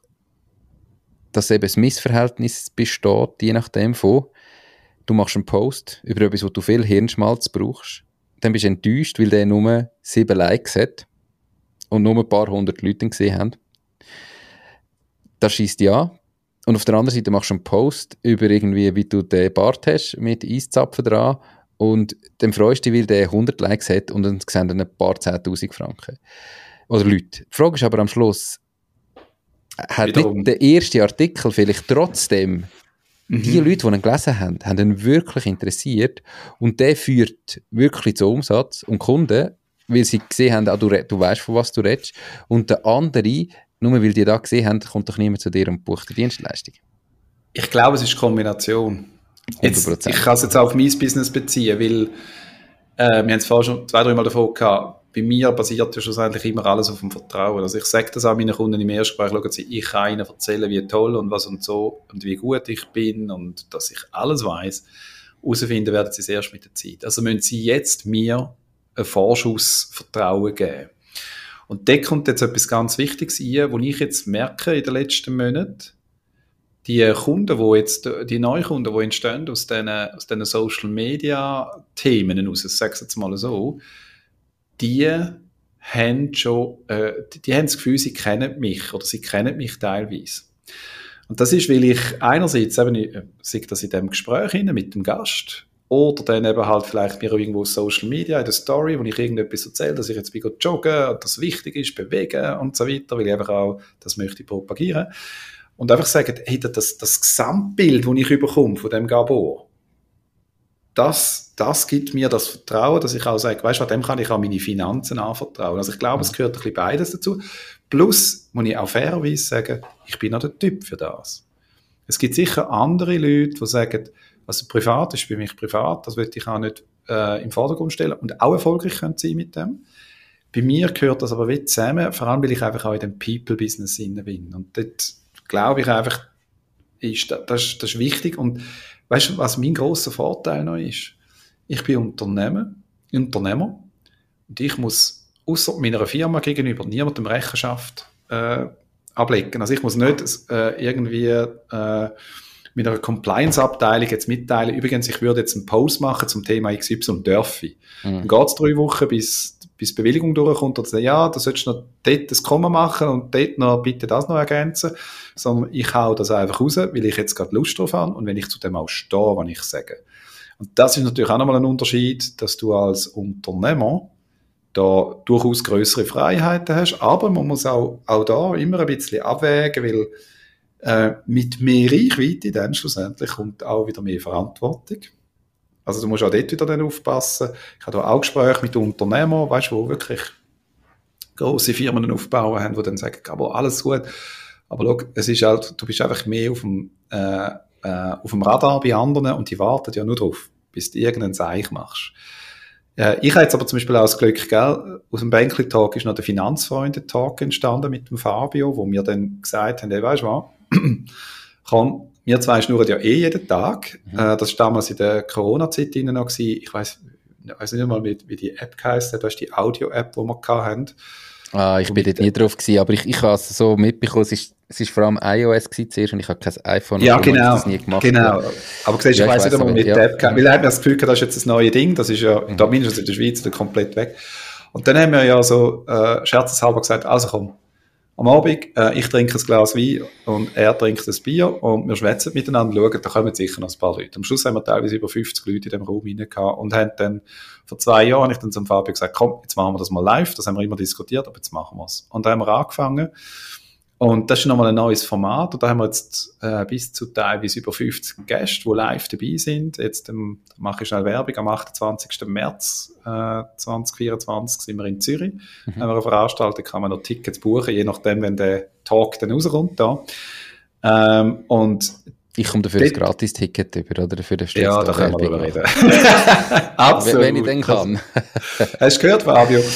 dass eben das Missverhältnis besteht, je nachdem von, du machst einen Post über etwas, wo du viel Hirnschmalz brauchst, dann bist du enttäuscht, weil der nur sieben Likes hat und nur ein paar hundert Leute gesehen haben. Das schießt ja. Und auf der anderen Seite machst du einen Post über irgendwie, wie du den Bart hast mit Eiszapfen dran und dann freust du dich, weil der 100 Likes hat und dann sehen dann ein paar 10'000 Franken. Oder Leute. Die Frage ist aber am Schluss, hat nicht der erste Artikel vielleicht trotzdem mhm. die Leute, die ihn gelesen haben, haben ihn wirklich interessiert und der führt wirklich zu Umsatz und Kunden, weil sie gesehen haben, ah, du, du weißt, von was du redest und der andere, nur weil die da gesehen haben, kommt doch niemand zu dir und bucht die Dienstleistung. Ich glaube, es ist eine Kombination. Jetzt, ich kann es jetzt auf mein Business beziehen, weil äh, wir haben es vorhin schon zwei, drei Mal davon gehabt, bei mir basiert ja schlussendlich immer alles auf dem Vertrauen. Also ich sage das auch meinen Kunden im Erstgespräch, schauen Sie, ich kann Ihnen erzählen, wie toll und was und so und wie gut ich bin und dass ich alles weiß. Herausfinden werden Sie es erst mit der Zeit. Also müssen Sie jetzt mir ein Vorschussvertrauen geben. Und da kommt jetzt etwas ganz Wichtiges ein, wo ich jetzt merke in den letzten Monaten, die Kunden, wo jetzt, die Neukunden, die entstehen aus diesen, aus diesen Social Media Themen aus, ich sage es jetzt mal so, die haben schon, äh, die, die haben das Gefühl, sie kennen mich oder sie kennen mich teilweise. Und das ist, weil ich einerseits eben, äh, sehe das in dem Gespräch mit dem Gast oder dann eben halt vielleicht mir irgendwo Social Media in der Story, wo ich irgendetwas erzähle, dass ich jetzt bin joggen und das wichtig ist, bewegen und so weiter, weil ich einfach auch das möchte propagieren. Und einfach sagen, hey, das, das Gesamtbild, das ich bekomme von dem Gabor, das, das gibt mir das Vertrauen, dass ich auch sage, weißt du, dem kann ich auch meine Finanzen anvertrauen. Also ich glaube, es gehört ein bisschen beides dazu. Plus, muss ich auch fairerweise sagen, ich bin auch der Typ für das. Es gibt sicher andere Leute, die sagen, also privat ist für mich privat, das will ich auch nicht äh, im Vordergrund stellen und auch erfolgreich können sein mit dem. Bei mir gehört das aber wie zusammen, vor allem weil ich einfach auch in dem People-Business bin. Und dort glaube ich einfach, ist, das, das ist wichtig und Weißt du, was mein großer Vorteil noch ist? Ich bin Unternehmer, Unternehmer und ich muss außer meiner Firma gegenüber niemandem Rechenschaft äh, ablegen. Also ich muss nicht äh, irgendwie äh, mit einer Compliance-Abteilung jetzt mitteilen, übrigens, ich würde jetzt einen Post machen zum Thema XY und dürfe. Mhm. Dann geht es drei Wochen, bis, bis Bewilligung durchkommt und sagt, ja, da solltest du noch dort das Komma machen und dort noch bitte das noch ergänzen, sondern ich hau das einfach raus, weil ich jetzt gerade Lust drauf habe und wenn ich zu dem auch stehe, was ich sage. Und das ist natürlich auch nochmal ein Unterschied, dass du als Unternehmer da durchaus größere Freiheiten hast, aber man muss auch, auch da immer ein bisschen abwägen, weil äh, mit mehr Reichweite dann schlussendlich kommt auch wieder mehr Verantwortung. Also du musst auch dort wieder dann aufpassen. Ich habe auch Gespräche mit Unternehmern, weißt du, wirklich große Firmen aufbauen haben, die dann sagen, aber alles gut. Aber schau, es ist halt, du bist einfach mehr auf dem, äh, äh, auf dem Radar bei anderen und die warten ja nur drauf, bis du irgendeinen Seich machst. Äh, ich habe jetzt aber zum Beispiel auch das Glück, gell, aus dem Bänkli-Talk ist noch der Finanzfreunde-Talk entstanden mit dem Fabio, wo wir dann gesagt haben, hey, weißt du was, komm, wir zwei schnurren ja eh jeden Tag. Mhm. Äh, das war damals in der Corona-Zeit noch. Gewesen. Ich weiß weiß nicht mal, wie, wie die App heisst. Das ist die Audio-App, die wir hatten. Ah, ich bin dort nie drauf gewesen, aber ich, ich habe es so mitbekommen, es ist, es ist vor allem iOS zuerst und ich habe kein iPhone, ja, genau, das nie gemacht. genau. Aber siehst, ja, ich, ich weiss nicht einmal mit ja. der App, weil er hat mir das Gefühl das ist jetzt das neue Ding, das ist ja, mhm. da mindestens in der Schweiz, komplett weg. Und dann haben wir ja so äh, scherzeshalber gesagt, also komm, am Abend, äh, ich trinke ein Glas Wein und er trinkt ein Bier und wir schwätzen miteinander, schauen, da kommen sicher noch ein paar Leute. Am Schluss haben wir teilweise über 50 Leute in dem Raum rein und haben dann, vor zwei Jahren, habe ich dann zum Fabio gesagt, komm, jetzt machen wir das mal live, das haben wir immer diskutiert, aber jetzt machen wir es. Und dann haben wir angefangen und das ist nochmal ein neues Format. Und da haben wir jetzt äh, bis zu teilweise über 50 Gäste, die live dabei sind. Jetzt ähm, mache ich schnell Werbung. Am 28. März äh, 2024 sind wir in Zürich. Mhm. Haben wir eine Veranstaltung, kann man noch Tickets buchen, je nachdem, wenn der Talk dann rauskommt. Da. Ähm, und Ich komme dafür ein Gratis-Ticket über, oder? Für den Ja, da können wir drüber reden. Absolut. Wenn ich den kann. Hast du gehört, Fabio?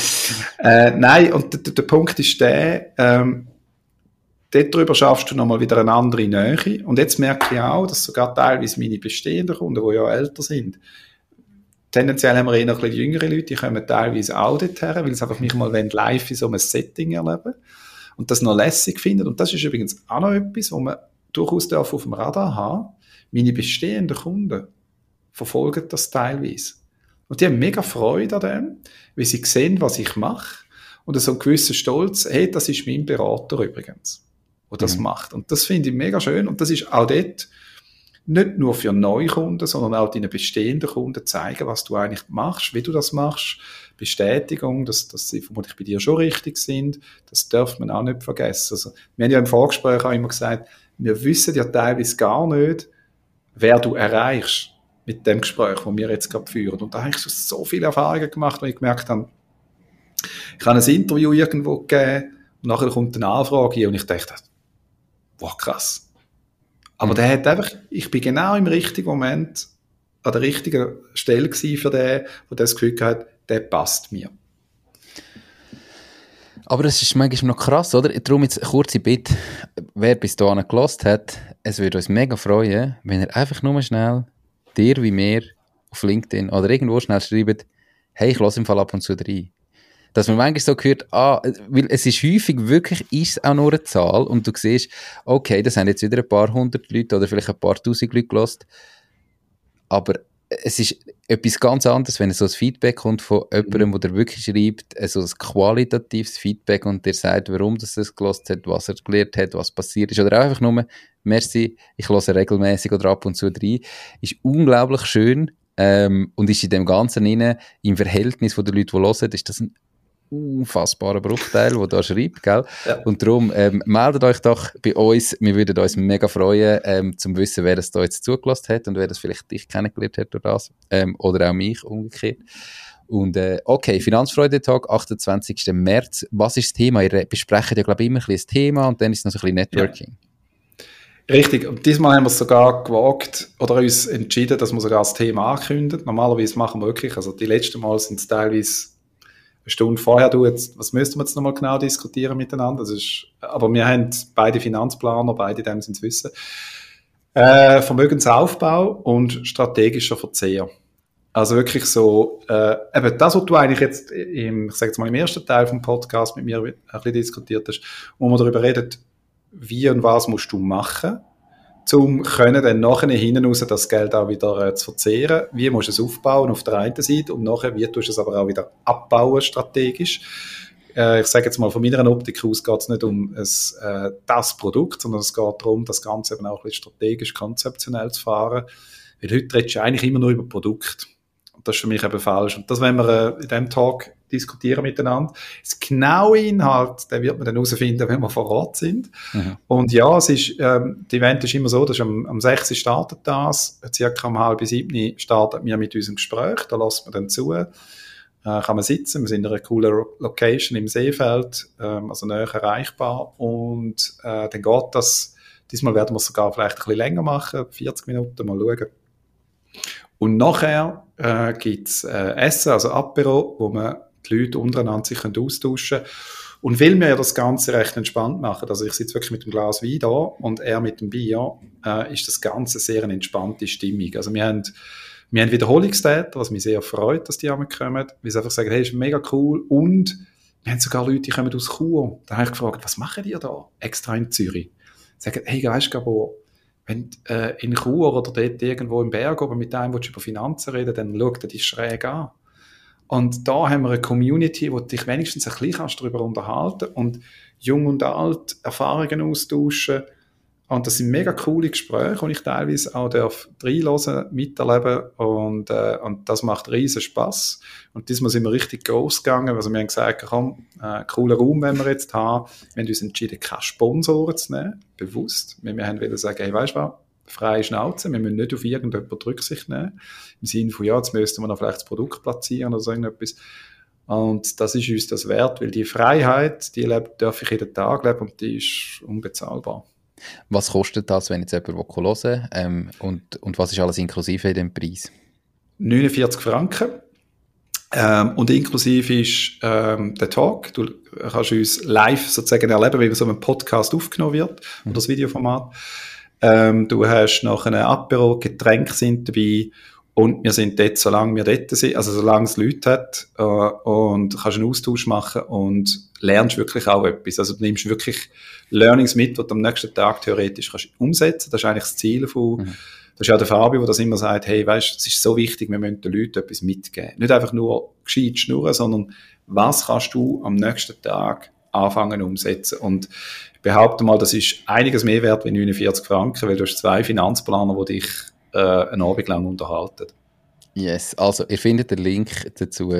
Äh, nein, und der, der Punkt ist der, ähm, dort drüber schaffst du nochmal wieder eine andere Nähe. Und jetzt merke ich auch, dass sogar teilweise meine bestehenden Kunden, die ja älter sind, tendenziell haben wir eher noch ein bisschen jüngere Leute, die kommen teilweise auch dorthin, weil sie einfach mich mal live in so einem Setting erleben und das noch lässig finden. Und das ist übrigens auch noch etwas, wo man durchaus darf auf dem Radar haben. Meine bestehenden Kunden verfolgen das teilweise. Und die haben mega Freude an dem, weil sie sehen, was ich mache. Und so einen gewissen Stolz, hey, das ist mein Berater übrigens, der das mhm. macht. Und das finde ich mega schön. Und das ist auch dort nicht nur für neue Kunden, sondern auch deinen bestehenden Kunden zeigen, was du eigentlich machst, wie du das machst. Bestätigung, dass, dass sie vermutlich bei dir schon richtig sind. Das darf man auch nicht vergessen. Also, wir haben ja im Vorgespräch auch immer gesagt, wir wissen ja teilweise gar nicht, wer du erreichst mit dem Gespräch, das wir jetzt gerade führen. Und da habe ich so viele Erfahrungen gemacht, wo ich gemerkt habe, ich habe ein Interview irgendwo gegeben und nachher kommt eine Anfrage und ich dachte, wow, krass. Aber mhm. der hat einfach, ich bin genau im richtigen Moment an der richtigen Stelle für den, der das Gefühl hat, der passt mir. Aber es ist manchmal noch krass, oder? Darum jetzt eine kurze Bitte, wer bis dahin gelost hat, es würde uns mega freuen, wenn ihr einfach nur schnell dir wie mir auf LinkedIn oder irgendwo schnell schreibt, hey, ich lasse im Fall ab und zu rein. Dass man manchmal so gehört, ah, weil es ist häufig wirklich, ist auch nur eine Zahl und du siehst, okay, das haben jetzt wieder ein paar hundert Leute oder vielleicht ein paar tausend Leute gelost, aber es ist etwas ganz anderes, wenn so ein Feedback kommt von jemandem, der wirklich schreibt, also ein qualitatives Feedback und der sagt, warum das es gelost hat, was er gelernt hat, was passiert ist. Oder einfach nur, merci, ich höre regelmäßig oder ab und zu rein. Ist unglaublich schön ähm, und ist in dem Ganzen rein, im Verhältnis von den Leuten, die hören, ist das ein unfassbarer Bruchteil, der da schreibt, gell? Ja. Und darum, ähm, meldet euch doch bei uns. Wir würden uns mega freuen, ähm, zum wissen, wer es da jetzt zugelassen hat und wer das vielleicht dich kennengelernt hat durch das. Ähm, oder auch mich umgekehrt. Und äh, okay, Finanzfreude-Tag, 28. März. Was ist das Thema? Ihr besprecht ja, glaube ich, immer ein bisschen das Thema und dann ist es noch so ein bisschen Networking. Ja. Richtig. Und diesmal haben wir es sogar gewagt oder uns entschieden, dass wir sogar das Thema ankündigen. Normalerweise machen wir wirklich, also die letzten Mal sind es teilweise eine Stunde vorher, du jetzt, was müssten wir jetzt nochmal genau diskutieren miteinander? Das ist, aber wir haben beide Finanzplaner, beide dem sind wissen. Äh, Vermögensaufbau und strategischer Verzehr. Also wirklich so, äh, eben das, was du eigentlich jetzt im, ich sage jetzt mal im ersten Teil vom Podcast mit mir ein bisschen diskutiert hast, wo man darüber redet, wie und was musst du machen, um können dann nachher hinten raus das Geld auch wieder äh, zu verzehren. Wie musst du es aufbauen auf der einen Seite und nachher, wie tust du es aber auch wieder abbauen strategisch. Äh, ich sage jetzt mal, von meiner Optik aus geht es nicht um es, äh, das Produkt, sondern es geht darum, das Ganze eben auch ein bisschen strategisch, konzeptionell zu fahren. Weil heute redest du eigentlich immer nur über Produkt. Und das ist für mich eben falsch. Und das wollen wir äh, in diesem Talk diskutieren miteinander. Das genaue Inhalt, den wird man dann herausfinden, wenn wir vor Ort sind. Mhm. Und ja, es ist, ähm, die Event ist immer so, dass am, am 6. startet das, circa um halb sieben startet wir mit unserem Gespräch, da lassen wir dann zu. Äh, kann man sitzen, wir sind in einer coolen Location im Seefeld, ähm, also näher erreichbar und äh, dann geht das, diesmal werden wir es sogar vielleicht ein bisschen länger machen, 40 Minuten, mal schauen. Und nachher äh, gibt es äh, Essen, also Apero, wo man die Leute untereinander sich austauschen können. Und weil wir das Ganze recht entspannt machen, also ich sitze wirklich mit dem Glas Wein da und er mit dem Bier, äh, ist das Ganze sehr eine entspannte Stimmung. Also wir haben, wir haben Wiederholungstäter, was mich sehr freut, dass die einmal kommen, weil sie einfach sagen, hey, ist mega cool und wir haben sogar Leute, die kommen aus Chur. Da habe ich gefragt, was machen die da extra in Zürich? Sagen, hey, weißt du, wo wenn du äh, in Chur oder dort irgendwo im Berg oben mit einem über Finanzen reden, dann schaut er dich schräg an. Und da haben wir eine Community, wo du dich wenigstens ein bisschen darüber unterhalten und jung und alt Erfahrungen austauschen. Und das sind mega coole Gespräche, die ich teilweise auch darf reinhören, miterleben und, äh, und das macht riesen Spaß. Und diesmal sind wir richtig groß gegangen, also wir haben gesagt, komm, äh, cooler Raum wenn wir jetzt haben. Wir haben uns entschieden, keine Sponsoren zu nehmen, bewusst. Wir, wir haben wieder sagen, hey, weißt du was, freie Schnauze. Wir müssen nicht auf irgendjemanden Rücksicht nehmen. Im Sinne von, ja, jetzt müssten wir noch vielleicht das Produkt platzieren oder so irgendetwas. Und das ist uns das wert, weil die Freiheit, die lebe, darf ich jeden Tag leben und die ist unbezahlbar. Was kostet das, wenn jetzt jemand hören will? Ähm, und, und was ist alles inklusive in dem Preis? 49 Franken. Ähm, und inklusive ist ähm, der Talk. Du kannst uns live sozusagen erleben, wie so ein Podcast aufgenommen wird, mhm. oder das Videoformat. Ähm, du hast noch ein Apero, Getränke sind dabei und wir sind dort, solange wir dort sind, also solange es Leute hat äh, und kannst einen Austausch machen und lernst wirklich auch etwas. Also du nimmst wirklich Learnings mit, die du am nächsten Tag theoretisch kannst umsetzen. Das ist eigentlich das Ziel von, mhm. das ist ja der Fabio, der das immer sagt, hey, weißt, es ist so wichtig, wir müssen den Leuten etwas mitgeben. Nicht einfach nur gescheit schnurren, sondern was kannst du am nächsten Tag anfangen umsetzen? Und ich behaupte mal, das ist einiges mehr wert wie 49 Franken, weil du hast zwei Finanzplaner, die dich äh, einen Abend lang unterhalten. Yes, also ihr findet den Link dazu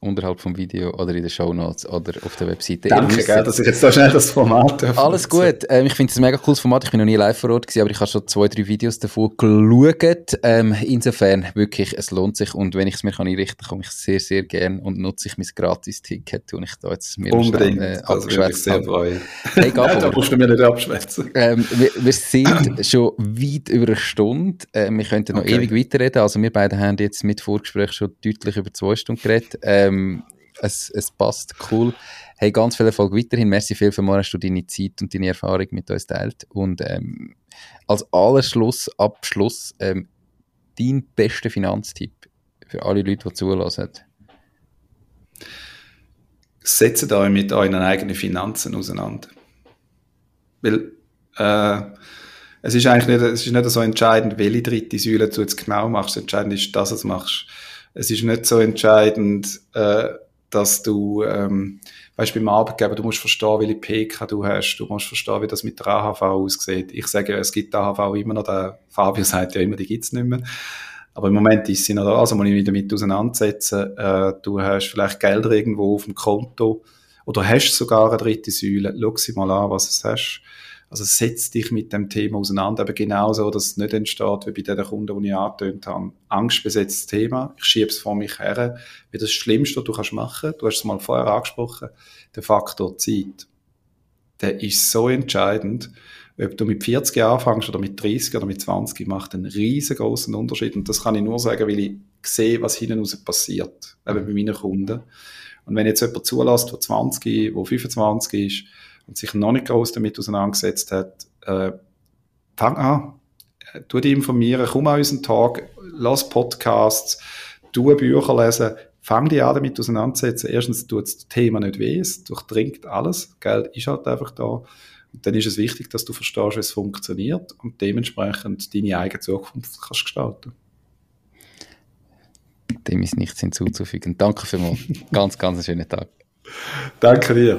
unterhalb vom Video oder in den Show Notes oder auf der Webseite. Danke, gell, dass ich jetzt so schnell das Format darf. Alles gut. Ähm, ich finde es ein mega cooles Format. Ich bin noch nie live vor Ort gewesen, aber ich habe schon zwei, drei Videos davon geschaut. Ähm, insofern wirklich, es lohnt sich und wenn ich es mir kann einrichten kann, komme ich sehr, sehr gern und nutze ich mein Gratis-Ticket und ich da jetzt mir Unbedingt, schnell, äh, also würde mich sehr freuen. Hey, Gabor, da musst du mir nicht abschwätzen. Ähm, wir, wir, sind schon weit über eine Stunde. Äh, wir könnten noch okay. ewig weiterreden. Also wir beide haben jetzt mit Vorgespräch schon deutlich über zwei Stunden geredet. Ähm, ähm, es, es passt cool. Hey, ganz viel Erfolg weiterhin. Merci viel für hast du deine Zeit und deine Erfahrung mit uns teilt. Und ähm, als Allerschluss, Abschluss, ähm, dein bester Finanztipp für alle Leute, die zulassen. Setzt euch mit euren eigenen Finanzen auseinander. Weil äh, es ist eigentlich nicht, es ist nicht so entscheidend, welche dritte Säule du jetzt genau machst. Entscheidend ist, dass du es machst es ist nicht so entscheidend, äh, dass du, ähm, weißt, beim Arbeitgeber, du musst verstehen, welche PK du hast, du musst verstehen, wie das mit der AHV aussieht. Ich sage, es gibt AHV immer noch, der Fabio sagt ja immer, die gibt's nicht mehr. Aber im Moment ist sie noch da, also muss ich mich damit auseinandersetzen. Äh, du hast vielleicht Gelder irgendwo auf dem Konto oder hast sogar eine dritte Säule. Schau sie mal an, was du hast. Also setz dich mit dem Thema auseinander, aber genauso, dass es nicht entsteht, wie bei den Kunden, die ich angetönt habe. Angstbesetztes Thema, ich schiebe es vor mich her, wie das Schlimmste, was du kannst machen du hast es mal vorher angesprochen, der Faktor Zeit. Der ist so entscheidend, ob du mit 40 Jahren anfängst oder mit 30 oder mit 20, macht einen riesengroßen Unterschied. Und das kann ich nur sagen, weil ich sehe, was hinten raus passiert, eben bei meinen Kunden. Und wenn jetzt jemand zulässt, der 20, der 25 ist, und sich noch nicht groß damit auseinandergesetzt hat, äh, fang an, äh, tu dich informieren, komm an unseren Tag, lass Podcasts, tu Bücher lesen, fang dich an damit auseinandersetzen. Erstens tut das Thema nicht weh, es durchdringt alles, Geld ist halt einfach da. Und dann ist es wichtig, dass du verstehst, wie es funktioniert und dementsprechend deine eigene Zukunft kannst gestalten. Dem ist nichts hinzuzufügen. Danke vielmals. ganz, ganz einen schönen Tag. Danke dir.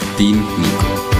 Dein Nico.